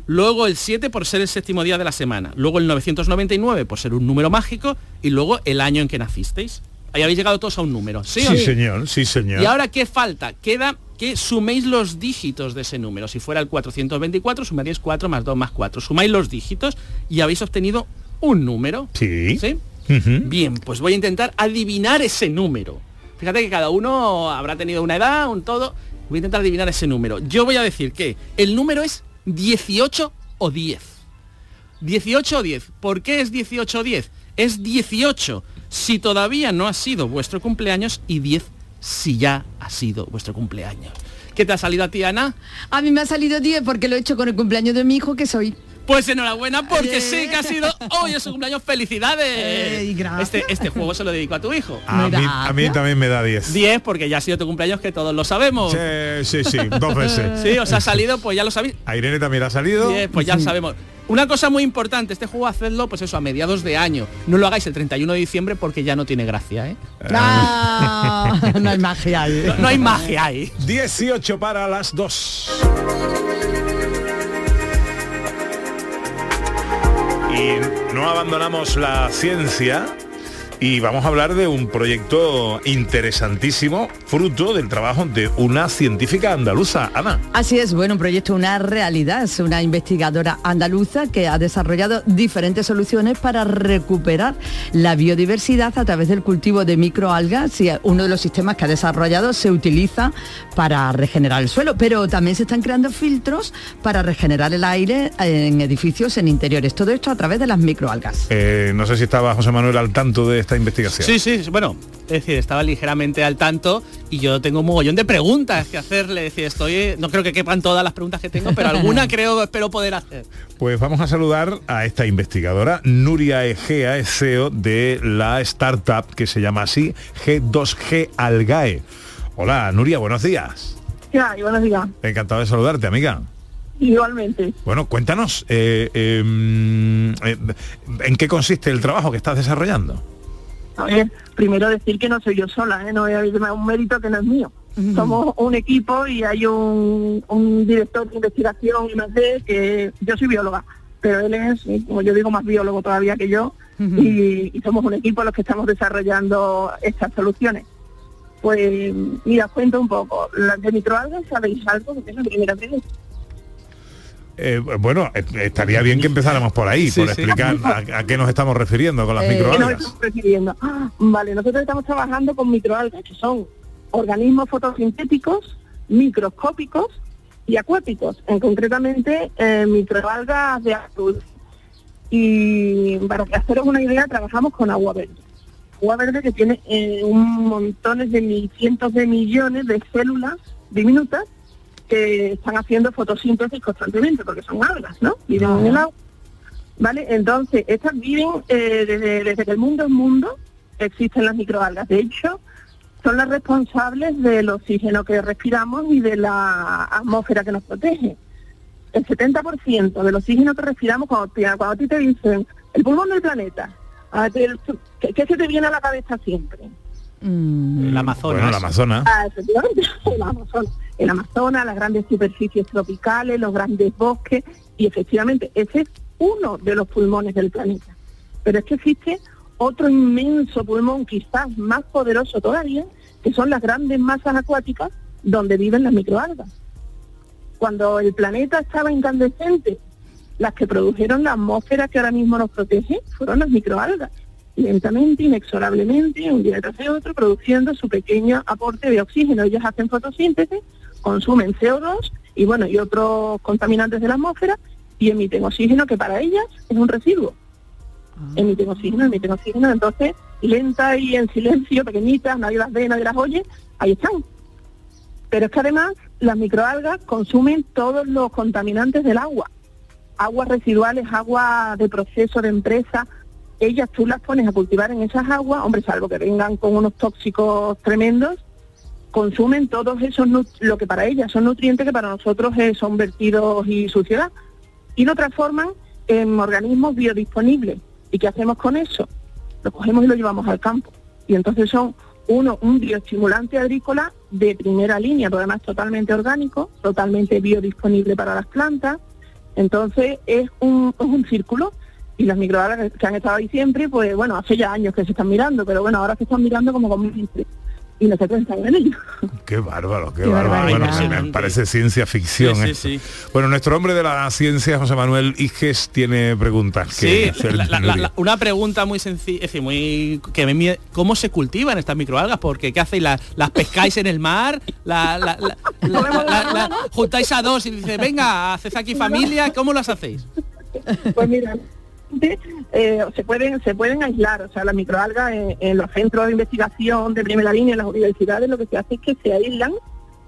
luego el 7 por ser el séptimo día de la semana, luego el 999 por ser un número mágico y luego el año en que nacisteis. Ahí habéis llegado todos a un número. Sí, sí señor, sí, señor. ¿Y ahora qué falta? Queda que suméis los dígitos de ese número. Si fuera el 424, sumaríais 4 más 2 más 4. Sumáis los dígitos y habéis obtenido un número. Sí. ¿Sí? Bien, pues voy a intentar adivinar ese número. Fíjate que cada uno habrá tenido una edad, un todo. Voy a intentar adivinar ese número. Yo voy a decir que el número es 18 o 10. 18 o 10. ¿Por qué es 18 o 10? Es 18 si todavía no ha sido vuestro cumpleaños y 10 si ya ha sido vuestro cumpleaños. ¿Qué te ha salido a ti, Ana? A mí me ha salido 10 porque lo he hecho con el cumpleaños de mi hijo que soy. Pues enhorabuena porque sí que ha sido hoy es su cumpleaños. ¡Felicidades! este, este juego se lo dedico a tu hijo. A mí, a mí, también me da 10. 10 porque ya ha sido tu cumpleaños que todos lo sabemos. Sí, sí, sí, dos veces. sí, os ha salido, pues ya lo sabéis. A Irene también ha salido. 10, pues ya lo sabemos. Una cosa muy importante, este juego hacedlo pues eso a mediados de año. No lo hagáis el 31 de diciembre porque ya no tiene gracia, ¿eh? No, no hay magia ahí. No, hay magia ahí. 18 para las 2. Y no abandonamos la ciencia y vamos a hablar de un proyecto interesantísimo, fruto del trabajo de una científica andaluza, Ana. Así es, bueno, un proyecto, una realidad, es una investigadora andaluza que ha desarrollado diferentes soluciones para recuperar la biodiversidad a través del cultivo de microalgas y uno de los sistemas que ha desarrollado se utiliza para regenerar el suelo, pero también se están creando filtros para regenerar el aire en edificios, en interiores, todo esto a través de las microalgas. Eh, no sé si estaba José Manuel al tanto de esta esta investigación. Sí, sí, bueno, es decir, estaba ligeramente al tanto y yo tengo un mogollón de preguntas que hacerle. Es decir, estoy, no creo que quepan todas las preguntas que tengo, pero alguna creo, espero poder hacer. Pues vamos a saludar a esta investigadora, Nuria Egea, es CEO de la startup que se llama así G2G Algae. Hola, Nuria, buenos días. Ya, y buenos días. Encantado de saludarte, amiga. Igualmente. Bueno, cuéntanos, eh, em, eh, ¿en qué consiste el trabajo que estás desarrollando? A ver, primero decir que no soy yo sola, ¿eh? no decirme un mérito que no es mío. Somos un equipo y hay un, un director de investigación y más de que yo soy bióloga, pero él es, como yo digo, más biólogo todavía que yo y, y somos un equipo los que estamos desarrollando estas soluciones. Pues mira, os cuento un poco. Las de microalgas, ¿sabéis algo? Porque es la primera vez. Eh, bueno, eh, estaría bien que empezáramos por ahí, Sí, por sí. explicar a, a qué nos estamos refiriendo con las ¿Qué nos microalgas. estamos refiriendo? Ah, vale, nosotros estamos trabajando con microalgas, que son organismos fotosintéticos, microscópicos y acuáticos, en concretamente eh, microalgas de azul. Y para que haceros una idea, trabajamos con agua verde. Agua verde que tiene eh, un montones de mil, cientos de millones de células diminutas que están haciendo fotosíntesis constantemente, porque son algas, ¿no? Viven en el agua. ¿Vale? Entonces, estas viven eh, desde, desde que el mundo es mundo, existen las microalgas. De hecho, son las responsables del oxígeno que respiramos y de la atmósfera que nos protege. El 70% del oxígeno que respiramos, cuando, te- cuando a ti te dicen el pulmón del planeta, a ti el- ¿qué, qué se te viene a la cabeza siempre? El Amazonas. Bueno, el Amazonas. Ah, efectivamente, el Amazonas. El Amazonas, las grandes superficies tropicales, los grandes bosques, y efectivamente ese es uno de los pulmones del planeta. Pero es que existe otro inmenso pulmón, quizás más poderoso todavía, que son las grandes masas acuáticas donde viven las microalgas. Cuando el planeta estaba incandescente, las que produjeron la atmósfera que ahora mismo nos protege fueron las microalgas lentamente, inexorablemente, un día tras otro, produciendo su pequeño aporte de oxígeno. Ellos hacen fotosíntesis, consumen CO2 y bueno, y otros contaminantes de la atmósfera y emiten oxígeno que para ellas es un residuo. Emiten oxígeno, emiten oxígeno, entonces lenta y en silencio, pequeñitas, nadie las ve, nadie las oye, ahí están. Pero es que además las microalgas consumen todos los contaminantes del agua, aguas residuales, agua de proceso de empresa, ellas tú las pones a cultivar en esas aguas, hombre, salvo que vengan con unos tóxicos tremendos, consumen todos esos, lo que para ellas son nutrientes que para nosotros eh, son vertidos y suciedad, y lo transforman en organismos biodisponibles. ¿Y qué hacemos con eso? Lo cogemos y lo llevamos al campo. Y entonces son, uno, un bioestimulante agrícola de primera línea, pero además totalmente orgánico, totalmente biodisponible para las plantas. Entonces es un, es un círculo y las microalgas que han estado ahí siempre, pues bueno, hace ya años que se están mirando, pero bueno, ahora se están mirando como con. Y nosotros estamos en ello. Qué bárbaro, qué, Qué bárbaro. Bueno, me parece ciencia ficción. Sí, sí, sí. Bueno, nuestro hombre de la ciencia, José Manuel Iges, tiene preguntas. Sí, que hacer, la- la- la- Nuria. la- una pregunta muy sencilla, es decir, muy que me ¿cómo se cultivan estas microalgas? Porque ¿qué hacéis? ¿Las, las pescáis en el mar? ¿La, la- la- la- la- la- juntáis a dos y dice, venga, haced aquí familia? ¿Cómo las hacéis? Pues mira, eh, se pueden se pueden aislar, o sea, las microalgas en, en los centros de investigación de primera línea, en las universidades, lo que se hace es que se aíslan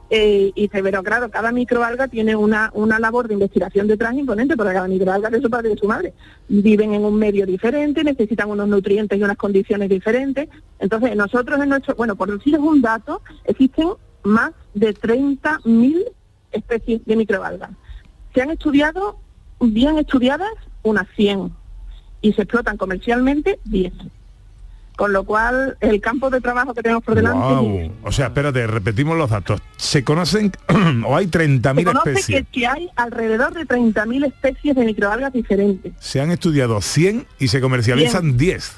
eh, y se pero claro, cada microalga tiene una, una labor de investigación detrás imponente, porque cada microalga de su padre y de su madre. Viven en un medio diferente, necesitan unos nutrientes y unas condiciones diferentes. Entonces, nosotros en nuestro, bueno, por decirles un dato, existen más de 30.000 especies de microalgas. Se han estudiado, bien estudiadas, unas 100 y se explotan comercialmente 10. Con lo cual, el campo de trabajo que tenemos por delante es Guau. O sea, espérate, repetimos los datos. ¿Se conocen o hay 30.000 Se conoce especies? que, que hay alrededor de 30.000 especies de microalgas diferentes. Se han estudiado 100 y se comercializan 10.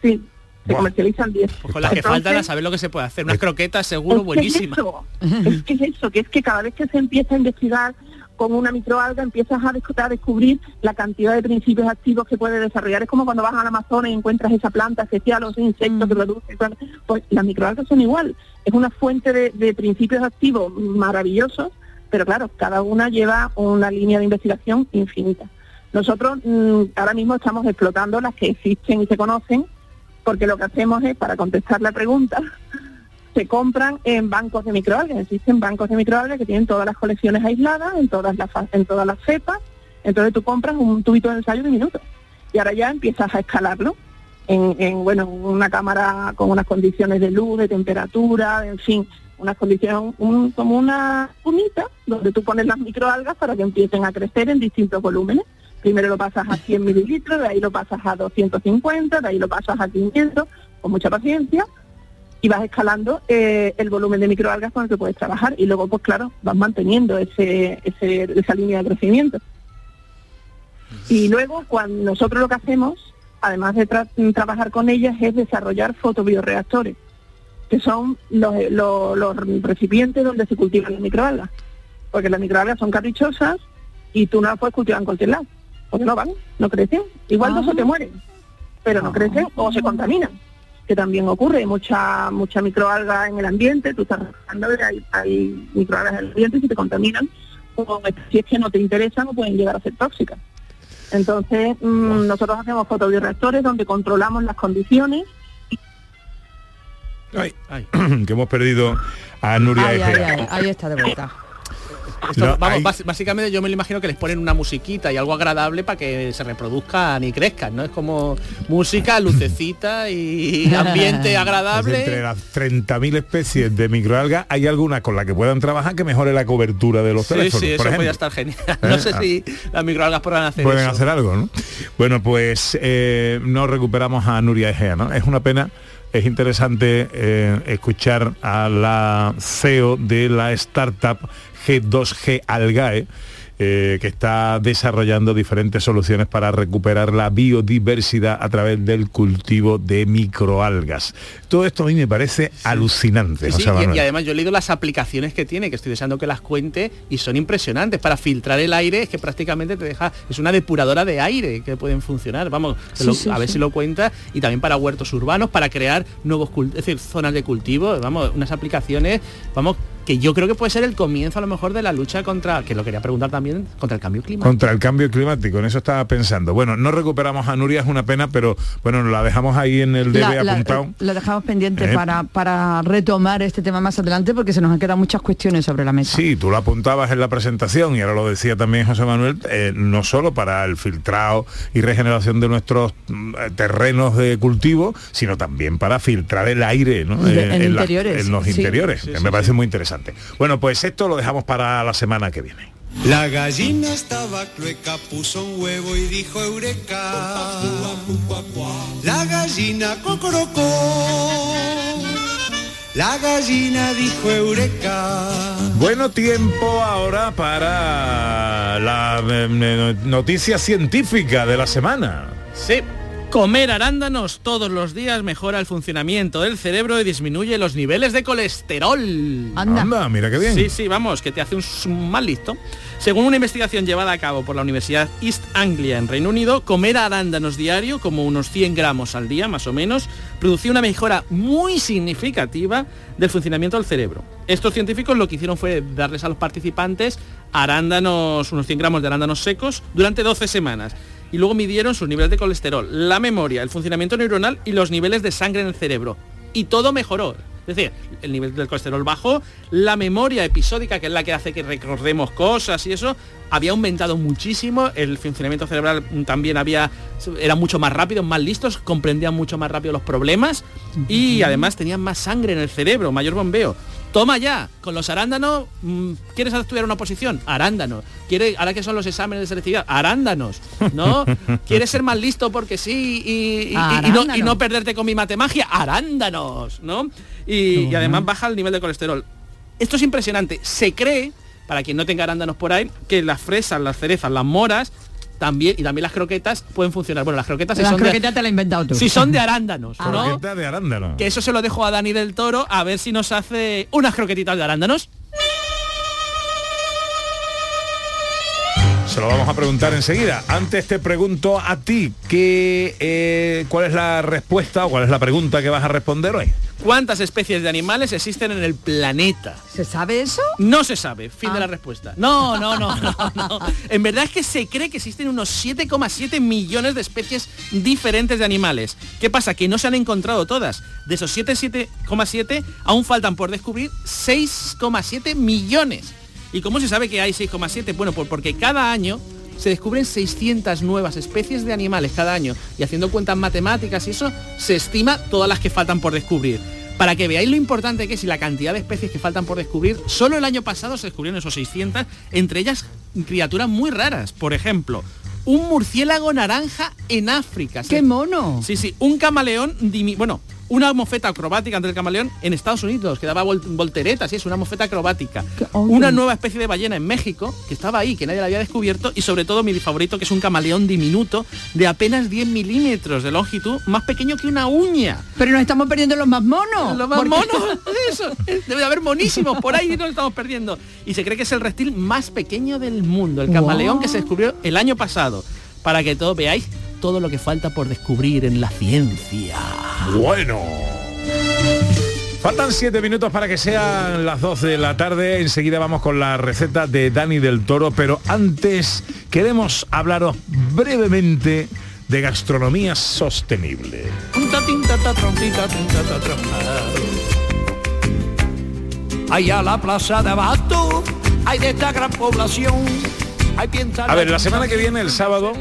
Sí, se comercializan 10. Pues con las que faltan a saber lo que se puede hacer. Unas croquetas seguro buenísimas. Es que es eso, es que es eso, que es que cada vez que se empieza a investigar con una microalga empiezas a, descu- a descubrir la cantidad de principios activos que puede desarrollar. Es como cuando vas al Amazonas y encuentras esa planta especial o ese insecto que produce. Pues las microalgas son igual. Es una fuente de, de principios activos maravillosos, pero claro, cada una lleva una línea de investigación infinita. Nosotros mm, ahora mismo estamos explotando las que existen y se conocen porque lo que hacemos es, para contestar la pregunta, se compran en bancos de microalgas. Existen bancos de microalgas que tienen todas las colecciones aisladas, en todas las, en todas las cepas. Entonces tú compras un tubito de ensayo de minutos y ahora ya empiezas a escalarlo en, en, bueno, una cámara con unas condiciones de luz, de temperatura, en fin, unas condiciones, un- como una cunita donde tú pones las microalgas para que empiecen a crecer en distintos volúmenes. Primero lo pasas a 100 mililitros, de ahí lo pasas a 250, de ahí lo pasas a 500, con mucha paciencia, y vas escalando eh, el volumen de microalgas con el que puedes trabajar. Y luego, pues claro, vas manteniendo ese, ese- esa línea de crecimiento. Y luego, cuando nosotros lo que hacemos, además de tra- trabajar con ellas, es desarrollar fotobioreactores, que son los, los- los recipientes donde se cultivan las microalgas. Porque las microalgas son caprichosas y tú no las puedes cultivar en cualquier lado. Porque no van, no crecen. Igual no se te mueren, pero no crecen o se contaminan que también ocurre, hay mucha mucha microalga en el ambiente, tú estás y hay, hay microalgas en el ambiente y si te contaminan, o si es que no te interesan o pueden llegar a ser tóxicas. Entonces, mm, nosotros hacemos fotobioreactores donde controlamos las condiciones Ay, que hemos perdido a Nuria Egea. ahí, ahí está de vuelta. Esto, No, vamos, hay- bas- básicamente yo me lo imagino que les ponen una musiquita y algo agradable para que se reproduzcan y crezcan, ¿no? Es como música, lucecita y ambiente Pues agradable. entre las 30.000 especies de microalgas hay alguna con la que puedan trabajar que mejore la cobertura de los Sí, teléfonos. sí, eso por ejemplo. podría estar genial. No ¿Eh? sé Ah. si las microalgas podrán hacer Pueden eso. hacer algo, ¿no? Bueno, pues eh, nos recuperamos a Nuria Egea, ¿no? Es una pena, es interesante eh, escuchar a la CEO de la startup G2G Algae, eh, que está desarrollando diferentes soluciones para recuperar la biodiversidad a través del cultivo de microalgas. Todo esto a mí me parece alucinante. Sí, y- además yo he leído las aplicaciones que tiene, que estoy deseando que las cuente, y son impresionantes. Para filtrar el aire es que prácticamente te deja, es una depuradora de aire que pueden funcionar. Vamos, se Sí, lo- sí, a ver sí. si lo cuenta. Y también para huertos urbanos, para crear nuevos es decir, zonas de cultivo, vamos, unas aplicaciones, vamos, que yo creo que puede ser el comienzo a lo mejor de la lucha contra, que lo quería preguntar también, contra el cambio climático. Contra el cambio climático, en eso estaba pensando. Bueno, no recuperamos a Nuria, es una pena, pero bueno, la dejamos ahí en el DB la- apuntado. la dejamos pendiente Eh. para, para retomar este tema más adelante porque se nos han quedado muchas cuestiones sobre la mesa. Sí, tú lo apuntabas en la presentación y ahora lo decía también José Manuel, eh, no solo para el filtrado y regeneración de nuestros mm, eh, terrenos de cultivo, sino también para filtrar el aire ¿no? De- Eh, en la- interiores, en los sí. interiores, Sí, que sí, me parece sí. muy interesante. Bueno, pues esto lo dejamos para la semana que viene. La gallina estaba clueca, puso un huevo y dijo eureka. La gallina cocorocó. La gallina dijo eureka. Bueno tiempo ahora para la eh, eh, noticia científica de la semana. Sí. Comer arándanos todos los días mejora el funcionamiento del cerebro y disminuye los niveles de colesterol. Anda. Anda, mira qué bien. Sí, sí, vamos, que te hace un mal listo. Según una investigación llevada a cabo por la Universidad East Anglia en Reino Unido, comer arándanos diario, como unos 100 gramos al día más o menos, producía una mejora muy significativa del funcionamiento del cerebro. Estos científicos lo que hicieron fue darles a los participantes arándanos, unos 100 gramos de arándanos secos durante 12 semanas. Y luego midieron sus niveles de colesterol, la memoria, el funcionamiento neuronal y los niveles de sangre en el cerebro. Y todo mejoró. Es decir, el nivel del colesterol bajó, la memoria episódica, que es la que hace que recordemos cosas y eso, había aumentado muchísimo, el funcionamiento cerebral también había, era mucho más rápido, más listos, comprendían mucho más rápido los problemas y además tenían más sangre en el cerebro, mayor bombeo. Toma ya, con los arándanos, mm, ¿quieres estudiar una posición? Arándanos. ¿Quiere, ahora que son los exámenes de selectividad? Arándanos. ¿No? ¿Quieres ser más listo porque sí y, y- y- y no, y no perderte con mi matemagia? Arándanos, ¿no? Y, y además baja el nivel de colesterol. Esto es impresionante. Se cree, para quien no tenga arándanos por ahí, que las fresas, las cerezas, las moras, también, y también las croquetas pueden funcionar. Bueno, las croquetas si Las son de- croquetas te la has inventado tú. si son de arándanos, ¿no? Croqueta de arándano. Que eso se lo dejo a Dani del Toro a ver si nos hace unas croquetitas de arándanos. Se lo vamos a preguntar enseguida. Antes te pregunto a ti, ¿qué, eh, ¿cuál es la respuesta o cuál es la pregunta que vas a responder hoy? ¿Cuántas especies de animales existen en el planeta? ¿Se sabe eso? No se sabe, fin Ah. de la respuesta. No, no, no, no, no. En verdad es que se cree que existen unos 7,7 millones de especies diferentes de animales. ¿Qué pasa? Que no se han encontrado todas. De esos 7,7 aún faltan por descubrir 6,7 millones. ¿Y cómo se sabe que hay 6,7? Bueno, pues porque cada año se descubren 600 nuevas especies de animales cada año y haciendo cuentas matemáticas y eso se estima todas las que faltan por descubrir. Para que veáis lo importante que es y la cantidad de especies que faltan por descubrir, solo el año pasado se descubrieron esos 600, entre ellas criaturas muy raras. Por ejemplo, un murciélago naranja en África. ¡Qué mono! Sí, sí, un camaleón, bueno, una mofeta acrobática ante el camaleón en Estados Unidos, que daba vol- volteretas, y es una mofeta acrobática. Una nueva especie de ballena en México, que estaba ahí, que nadie la había descubierto, y sobre todo mi favorito, que es un camaleón diminuto de apenas 10 milímetros de longitud, más pequeño que una uña. Pero nos estamos perdiendo los más monos. Los más monos, eso, debe de haber monísimos, por ahí nos estamos perdiendo. Y se cree que es el reptil más pequeño del mundo, el camaleón Wow. que se descubrió el año pasado, para que todos veáis todo lo que falta por descubrir en la ciencia. Bueno. Faltan siete minutos para que sean las 12 de la tarde. Enseguida vamos con la receta de Dani del Toro, pero antes queremos hablaros brevemente de gastronomía sostenible. Allá la plaza de abasto hay de esta gran población. Hay piensa A ver, la semana que viene, el sábado,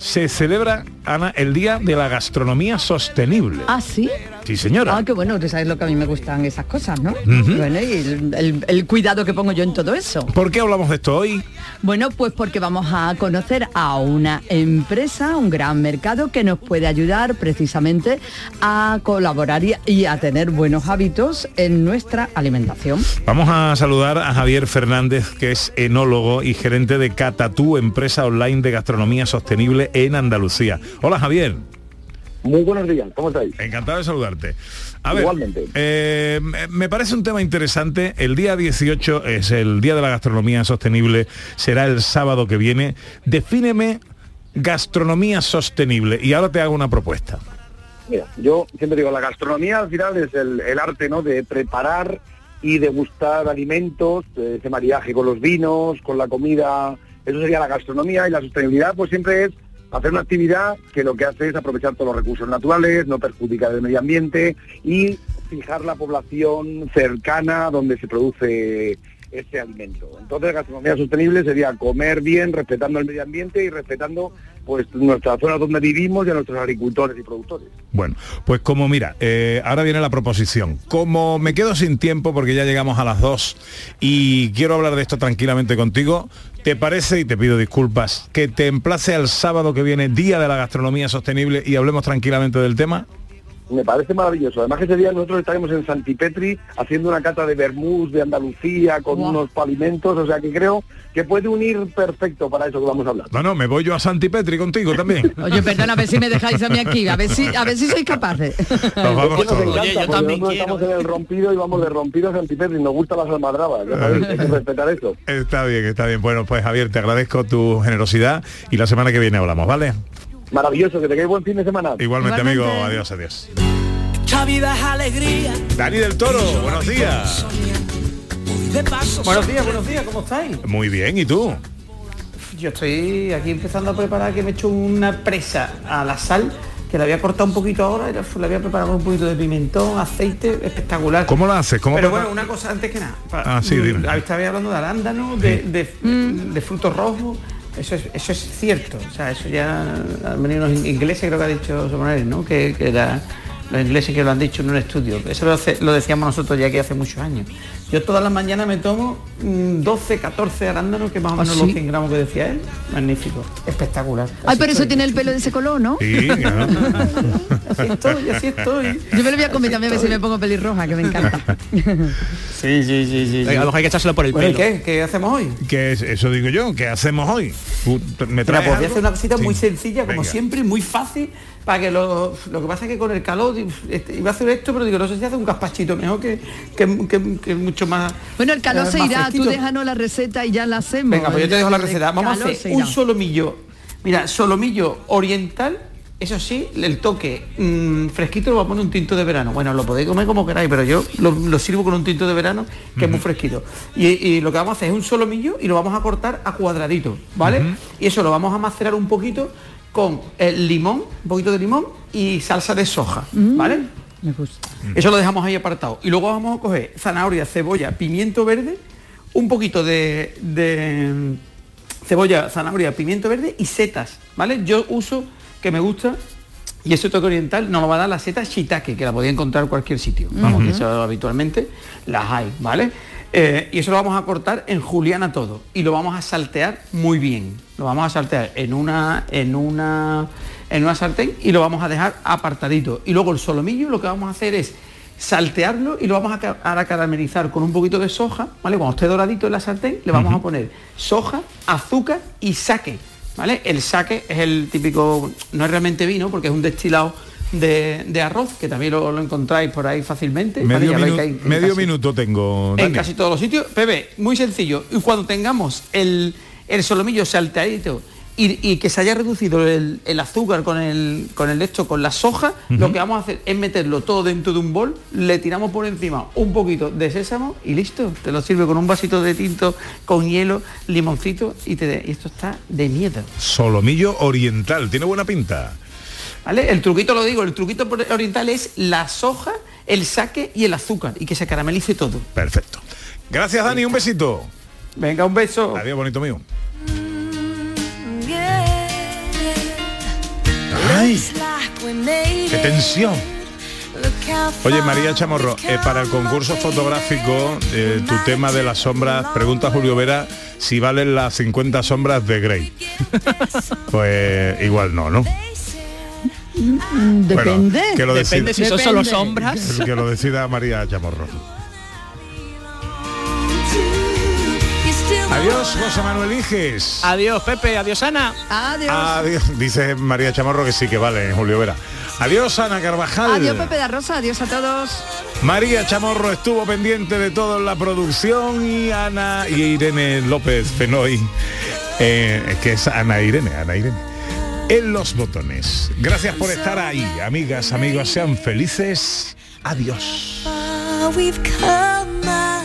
se celebra, Ana, el Día de la Gastronomía Sostenible. Ah, sí. Sí, señora. Ah, qué bueno, tú sabes lo que a mí me gustan esas cosas, ¿no? Bueno, y el, el- el cuidado que pongo yo en todo eso. ¿Por qué hablamos de esto hoy? Bueno, pues porque vamos a conocer a una empresa, un gran mercado que nos puede ayudar precisamente a colaborar y, y a tener buenos hábitos en nuestra alimentación. Vamos a saludar a Javier Fernández, que es enólogo y gerente de Catatú, empresa online de gastronomía sostenible en Andalucía. Hola Javier. Muy buenos días, ¿cómo estáis? Encantado de saludarte. A ver, Igualmente. eh, me- parece un tema interesante. El día 18 es el Día de la Gastronomía Sostenible, será el sábado que viene. Defíneme gastronomía sostenible y ahora te hago una propuesta. Mira, yo siempre digo, la gastronomía al final es el, el arte, ¿no? De preparar y degustar alimentos, eh, ese mariaje con los vinos, con la comida, eso sería la gastronomía y la sostenibilidad pues siempre es hacer una actividad que lo que hace es aprovechar todos los recursos naturales, no perjudicar el medio ambiente y fijar la población cercana donde se produce ese alimento. Entonces, gastronomía sostenible sería comer bien, respetando el medio ambiente y respetando pues nuestra zona donde vivimos y a nuestros agricultores y productores. Bueno, pues como mira, eh, ahora viene la proposición. Como me quedo sin tiempo porque ya llegamos a las 2 y quiero hablar de esto tranquilamente contigo, ¿te parece, y te pido disculpas, que te emplace al sábado que viene, Día de la Gastronomía Sostenible, y hablemos tranquilamente del tema? Me parece maravilloso. Además que ese día nosotros estaremos en Santipetri haciendo una cata de vermús de Andalucía con unos palimentos, o sea que creo que puede unir perfecto para eso que vamos a hablar. No, no, me voy yo a Santipetri contigo también. Oye, perdona, a ver si me dejáis a mí aquí, a ver si, a ver si sois capaces. Nos vamos Es que nos todos. encanta, Oye, yo porque también nosotros quiero. estamos en el rompido y vamos de rompido a Santipetri, nos gustan las almadrabas, hay que respetar eso. Está bien, está bien. Bueno, pues Javier, te agradezco tu generosidad y la semana que viene hablamos, ¿vale? Maravilloso, que tengáis buen fin de semana. Igualmente, Igualmente. amigo. Adiós, adiós. Mucha vida es alegría. Dani del Toro, buenos días. De paso. Buenos días, buenos días, ¿cómo estáis? Muy bien, ¿y tú? Yo estoy aquí empezando a preparar que me he hecho una presa a la sal, que la voy a cortar un poquito ahora, y la la voy a preparar con un poquito de pimentón, aceite, espectacular. ¿Cómo lo haces? ¿Cómo Pero bueno, una cosa antes que nada. pa- Ah, sí, mm, dime. Estabais hablando de arándanos, de, de- de frutos rojos. Eso es, eso es cierto. O sea, eso ya han venido unos ingleses, creo que ha dicho Somonares, ¿no? Que, que los ingleses que lo han dicho en un estudio. Eso lo decíamos nosotros ya que hace muchos años. Yo todas las mañanas me tomo mm, 12, 14 arándanos, que más o ¿Ah, menos sí? los 100 gramos que decía él. Magnífico, espectacular. Ay, Así pero eso tiene el pelo de ese color, ¿no? Sí, claro. Así estoy, así estoy. Yo me lo voy a comer también a ver si me pongo pelirroja, que me encanta. Sí, sí, sí, sí. Venga, a lo mejor hay que echárselo por el Bueno, ¿y pelo. qué? ¿Qué hacemos hoy? ¿Qué es? Eso digo yo, ¿qué hacemos hoy? ¿Tú ¿Me Mira, traes pues voy a algo? hacer una cosita muy sencilla, como Venga. siempre, muy fácil, para que lo, lo que pasa es que con el calor, este, iba a hacer esto, pero digo, no sé si hace un gazpachito mejor que, que, que- que mucho mucho más. Bueno, el calor eh, se irá, tú déjanos la receta y ya la hacemos. Venga, pues yo te dejo la receta. Vamos a hacer un solomillo. Mira, solomillo oriental. Eso sí, el toque mm, fresquito lo vamos a poner un tinto de verano. Bueno, lo podéis comer como queráis, pero yo lo, lo sirvo con un tinto de verano que es muy fresquito. Y, y lo que vamos a hacer es un solomillo y lo vamos a cortar a cuadraditos, ¿vale? Y eso lo vamos a macerar un poquito con el limón, un poquito de limón y salsa de soja, ¿vale? Mm, Me gusta. Eso lo dejamos ahí apartado. Y luego vamos a coger zanahoria, cebolla, pimiento verde, un poquito de, de cebolla, zanahoria, pimiento verde y setas, ¿vale? Yo uso, que me gusta, y ese toque oriental nos lo va a dar la seta shiitake, que la podéis encontrar en cualquier sitio. Vamos, que eso habitualmente las hay, ¿vale? Eh, y eso lo vamos a cortar en juliana todo. Y lo vamos a saltear muy bien. Lo vamos a saltear en una, en una, en una sartén y lo vamos a dejar apartadito. Y luego el solomillo lo que vamos a hacer es saltearlo y lo vamos a, a caramelizar con un poquito de soja, ¿vale? Cuando esté doradito en la sartén, le vamos a poner soja, azúcar y saque, ¿vale? El saque es el típico, no es realmente vino porque es un destilado de, de arroz, que también lo, lo encontráis por ahí fácilmente. Medio, minu- en casi- minuto tengo. en casi todos los sitios. Pepe, muy sencillo. Y cuando tengamos el, el solomillo salteadito y, y que se haya reducido el, el azúcar con el, con el esto, con la soja, lo que vamos a hacer es meterlo todo dentro de un bol, le tiramos por encima un poquito de sésamo y listo. Te lo sirve con un vasito de tinto, con hielo, limoncito y, te, y esto está de miedo. Solomillo oriental, tiene buena pinta. ¿Vale? El truquito lo digo, el truquito oriental es la soja, el saque y el azúcar y que se caramelice todo. Perfecto. Gracias Dani, un besito. Venga, un beso. Adiós, bonito mío. Ay, ¡Qué tensión! Oye, María Chamorro, eh, para el concurso fotográfico, eh, tu tema de las sombras, pregunta a Julio Vera si valen las 50 sombras de Grey. Pues igual no, ¿no? Mm, Depende. Bueno, que lo Depende decida- si son solo sombras. Que lo decida María Chamorro. Adiós, José Manuel Iges. Adiós, Pepe. Adiós, Ana. Adiós. Adiós. Dice María Chamorro que sí que vale, Julio Vera. Adiós, Ana Carvajal. Adiós Pepe da Rosa, adiós a todos. María Chamorro estuvo pendiente de todo en la producción y Ana y Irene López Fenoy, eh, que es Ana Irene, Ana Irene, en los botones. Gracias por estar ahí, amigas, amigos, sean felices. Adiós. We've come a